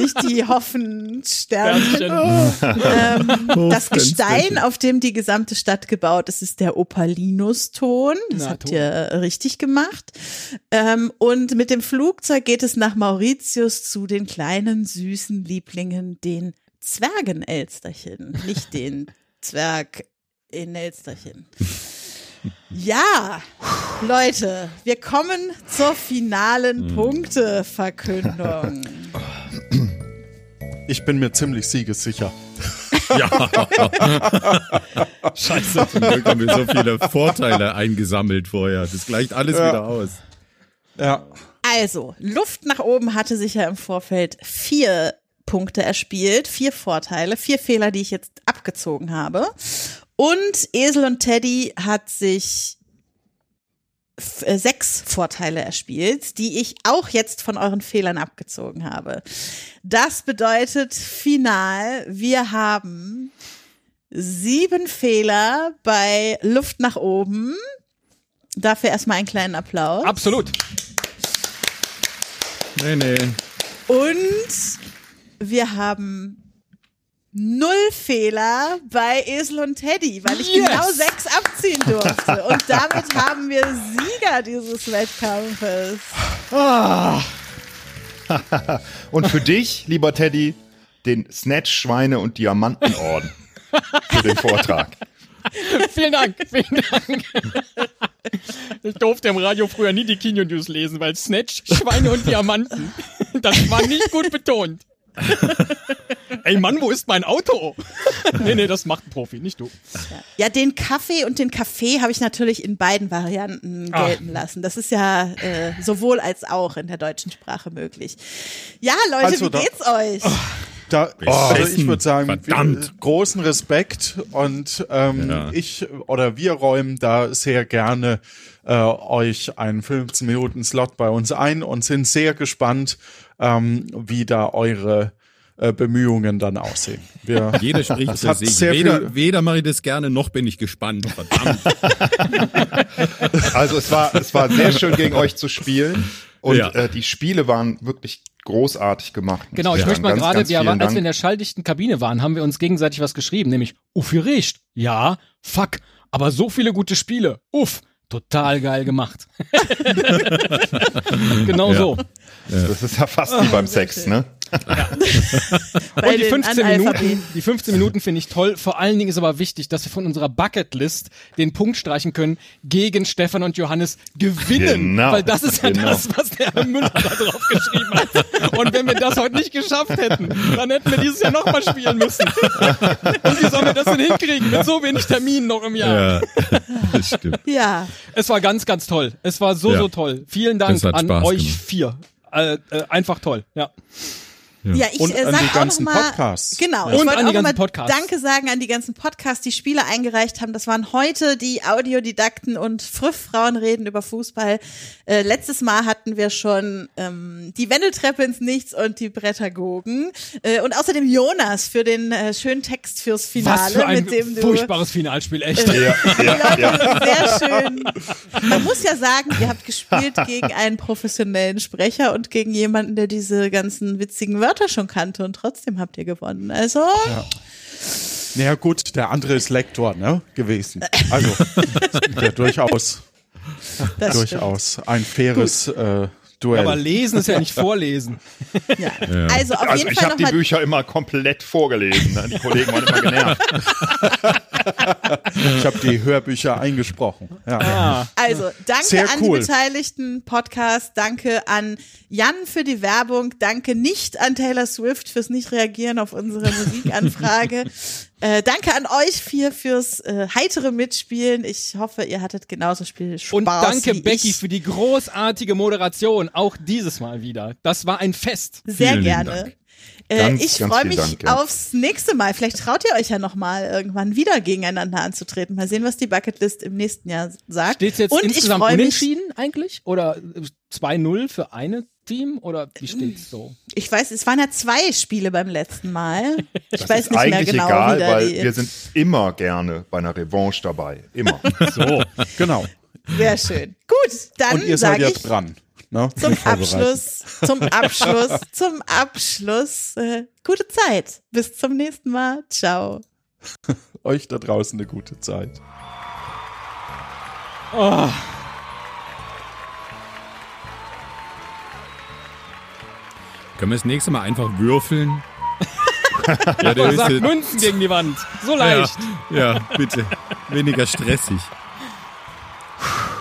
nicht die Hoffensternchen. Sternchen. ähm, das. Gestein, auf dem die gesamte Stadt gebaut ist, ist der Opalinus-Ton. Das Na, habt ihr richtig gemacht. Ähm, und mit dem Flugzeug geht es nach Mauritius zu den kleinen, süßen Lieblingen, den Zwergenelsterchen, nicht den Zwerg in Elsterchen. Ja, Leute, wir kommen zur finalen Hm. Punkteverkündung. Ich bin mir ziemlich siegessicher. Ja. Scheiße. Zum Glück haben wir so viele Vorteile eingesammelt vorher. Das gleicht alles Ja. wieder aus. Ja. Also, Luft nach oben hatte sich ja im Vorfeld vier Punkte erspielt, vier Vorteile, vier Fehler, die ich jetzt abgezogen habe. Und Esel und Teddy hat sich sechs Vorteile erspielt, die ich auch jetzt von euren Fehlern abgezogen habe. Das bedeutet final, wir haben sieben Fehler bei Luft nach oben. Dafür erstmal einen kleinen Applaus. Absolut. Nee, nee. Und wir haben null Fehler bei Esel und Teddy, weil ich Yes! genau sechs abziehen durfte. Und damit haben wir Sieger dieses Wettkampfes. Ah. und für dich, lieber Teddy, den Snatch, Schweine und Diamantenorden für den Vortrag. vielen Dank, vielen Dank. Ich durfte im Radio früher nie die Kino News lesen, weil Snatch, Schweine und Diamanten, das war nicht gut betont. Ey Mann, wo ist mein Auto? Nee, nee, das macht ein Profi, nicht du. Ja, den Kaffee und den Kaffee habe ich natürlich in beiden Varianten Ah. gelten lassen. Das ist ja äh, sowohl als auch in der deutschen Sprache möglich. Ja, Leute, Also wie da- geht's euch? Da, also Beschissen. ich würde sagen, Verdammt. großen Respekt und ähm, Ja. ich oder wir räumen da sehr gerne äh, euch einen 15 Minuten Slot bei uns ein und sind sehr gespannt, ähm, wie da eure äh, Bemühungen dann aussehen. Wir, Jeder spricht es für sich. sehr Weder, weder mache ich das gerne, noch bin ich gespannt. Verdammt. Also es war, es war sehr schön gegen euch zu spielen und Ja. äh, die Spiele waren wirklich großartig gemacht. Genau, ich möchte mal Ganz, gerade, wir, als Dank. wir in der schalldichten Kabine waren, haben wir uns gegenseitig was geschrieben, nämlich, uff, ihr riecht. Ja, fuck, aber so viele gute Spiele. Uff, total geil gemacht. genau Ja. so. Das ist ja fast wie beim Sex, ne? Bei Und die den 15 Analphabeten. Minuten, die 15 Minuten finde ich toll. Vor allen Dingen ist aber wichtig, dass wir von unserer Bucketlist den Punkt streichen können, gegen Stefan und Johannes gewinnen. Genau, Weil das ist ja genau. das, was der Herr Müller da drauf geschrieben hat. Und wenn wir das heute nicht geschafft hätten, dann hätten wir dieses Jahr nochmal spielen müssen. Und wie sollen wir das denn hinkriegen? Mit so wenig Terminen noch im Jahr. Ja, das stimmt. Ja. Es war ganz, ganz toll. Es war so, Ja. so toll. Vielen Dank an Spaß euch gemacht. vier. Äh, äh, einfach toll, ja. Ja, ich Und äh, an sag auch noch mal, Podcasts. Genau, Ja. ich Und wollte an auch mal ganzen Podcasts. Danke sagen an die ganzen Podcasts, die Spiele eingereicht haben. Das waren heute die Audiodidakten und Früff-Frauen reden über Fußball. Äh, letztes Mal hatten wir schon ähm, die Wendeltreppe ins Nichts und die Brettergogen. Äh, und außerdem Jonas für den äh, schönen Text fürs Finale, Was für ein mit dem du furchtbares Finalspiel, echt. Äh, Ja, ja, ja. Sehr schön. Man muss ja sagen, ihr habt gespielt gegen einen professionellen Sprecher und gegen jemanden, der diese ganzen witzigen Wörter schon kannte und trotzdem habt ihr gewonnen. Also, Naja gut, der andere ist Lektor, ne, gewesen. Also, ja, durchaus, das durchaus ein faires äh, Duell. Aber lesen ist ja nicht vorlesen. Ja. Also auf Also jeden ich Fall habe die. Bücher immer komplett vorgelesen. Ne? Die Kollegen waren immer genervt. ich habe die Hörbücher eingesprochen. Ja. Ah. Also, danke Sehr an cool. die beteiligten Podcast, danke an Jan für die Werbung, danke nicht an Taylor Swift fürs Nicht-Reagieren auf unsere Musikanfrage. äh, danke an euch vier fürs äh, heitere Mitspielen. Ich hoffe, ihr hattet genauso viel Spaß Und danke wie Becky ich. für die großartige Moderation, auch dieses Mal wieder. Das war ein Fest. Sehr Vielen gerne. Dank. Äh, Ganz, ich freue mich Dank, ja. aufs nächste Mal. Vielleicht traut ihr euch ja noch mal irgendwann wieder gegeneinander anzutreten. Mal sehen, was die Bucketlist im nächsten Jahr sagt. Steht jetzt Und ich insgesamt freue mich, unentschieden eigentlich? Oder äh, 2-0 für eine Team? Oder wie steht's so? ich weiß, es waren ja zwei Spiele beim letzten Mal. Ich Das weiß ist nicht mehr eigentlich genau, egal, wie da weil die, wir sind immer gerne bei einer Revanche dabei. Immer. So, genau. Sehr schön. Gut, dann Und ihr seid ich dran. Ne, zum. Abschluss, zum Abschluss, zum Abschluss, äh, gute Zeit. Bis zum nächsten Mal. Ciao. Euch da draußen eine gute Zeit. Oh. Können wir das nächste Mal einfach würfeln? ja, der sagt Münzen gegen die Wand. So leicht. Ja, ja bitte. Weniger stressig. Puh.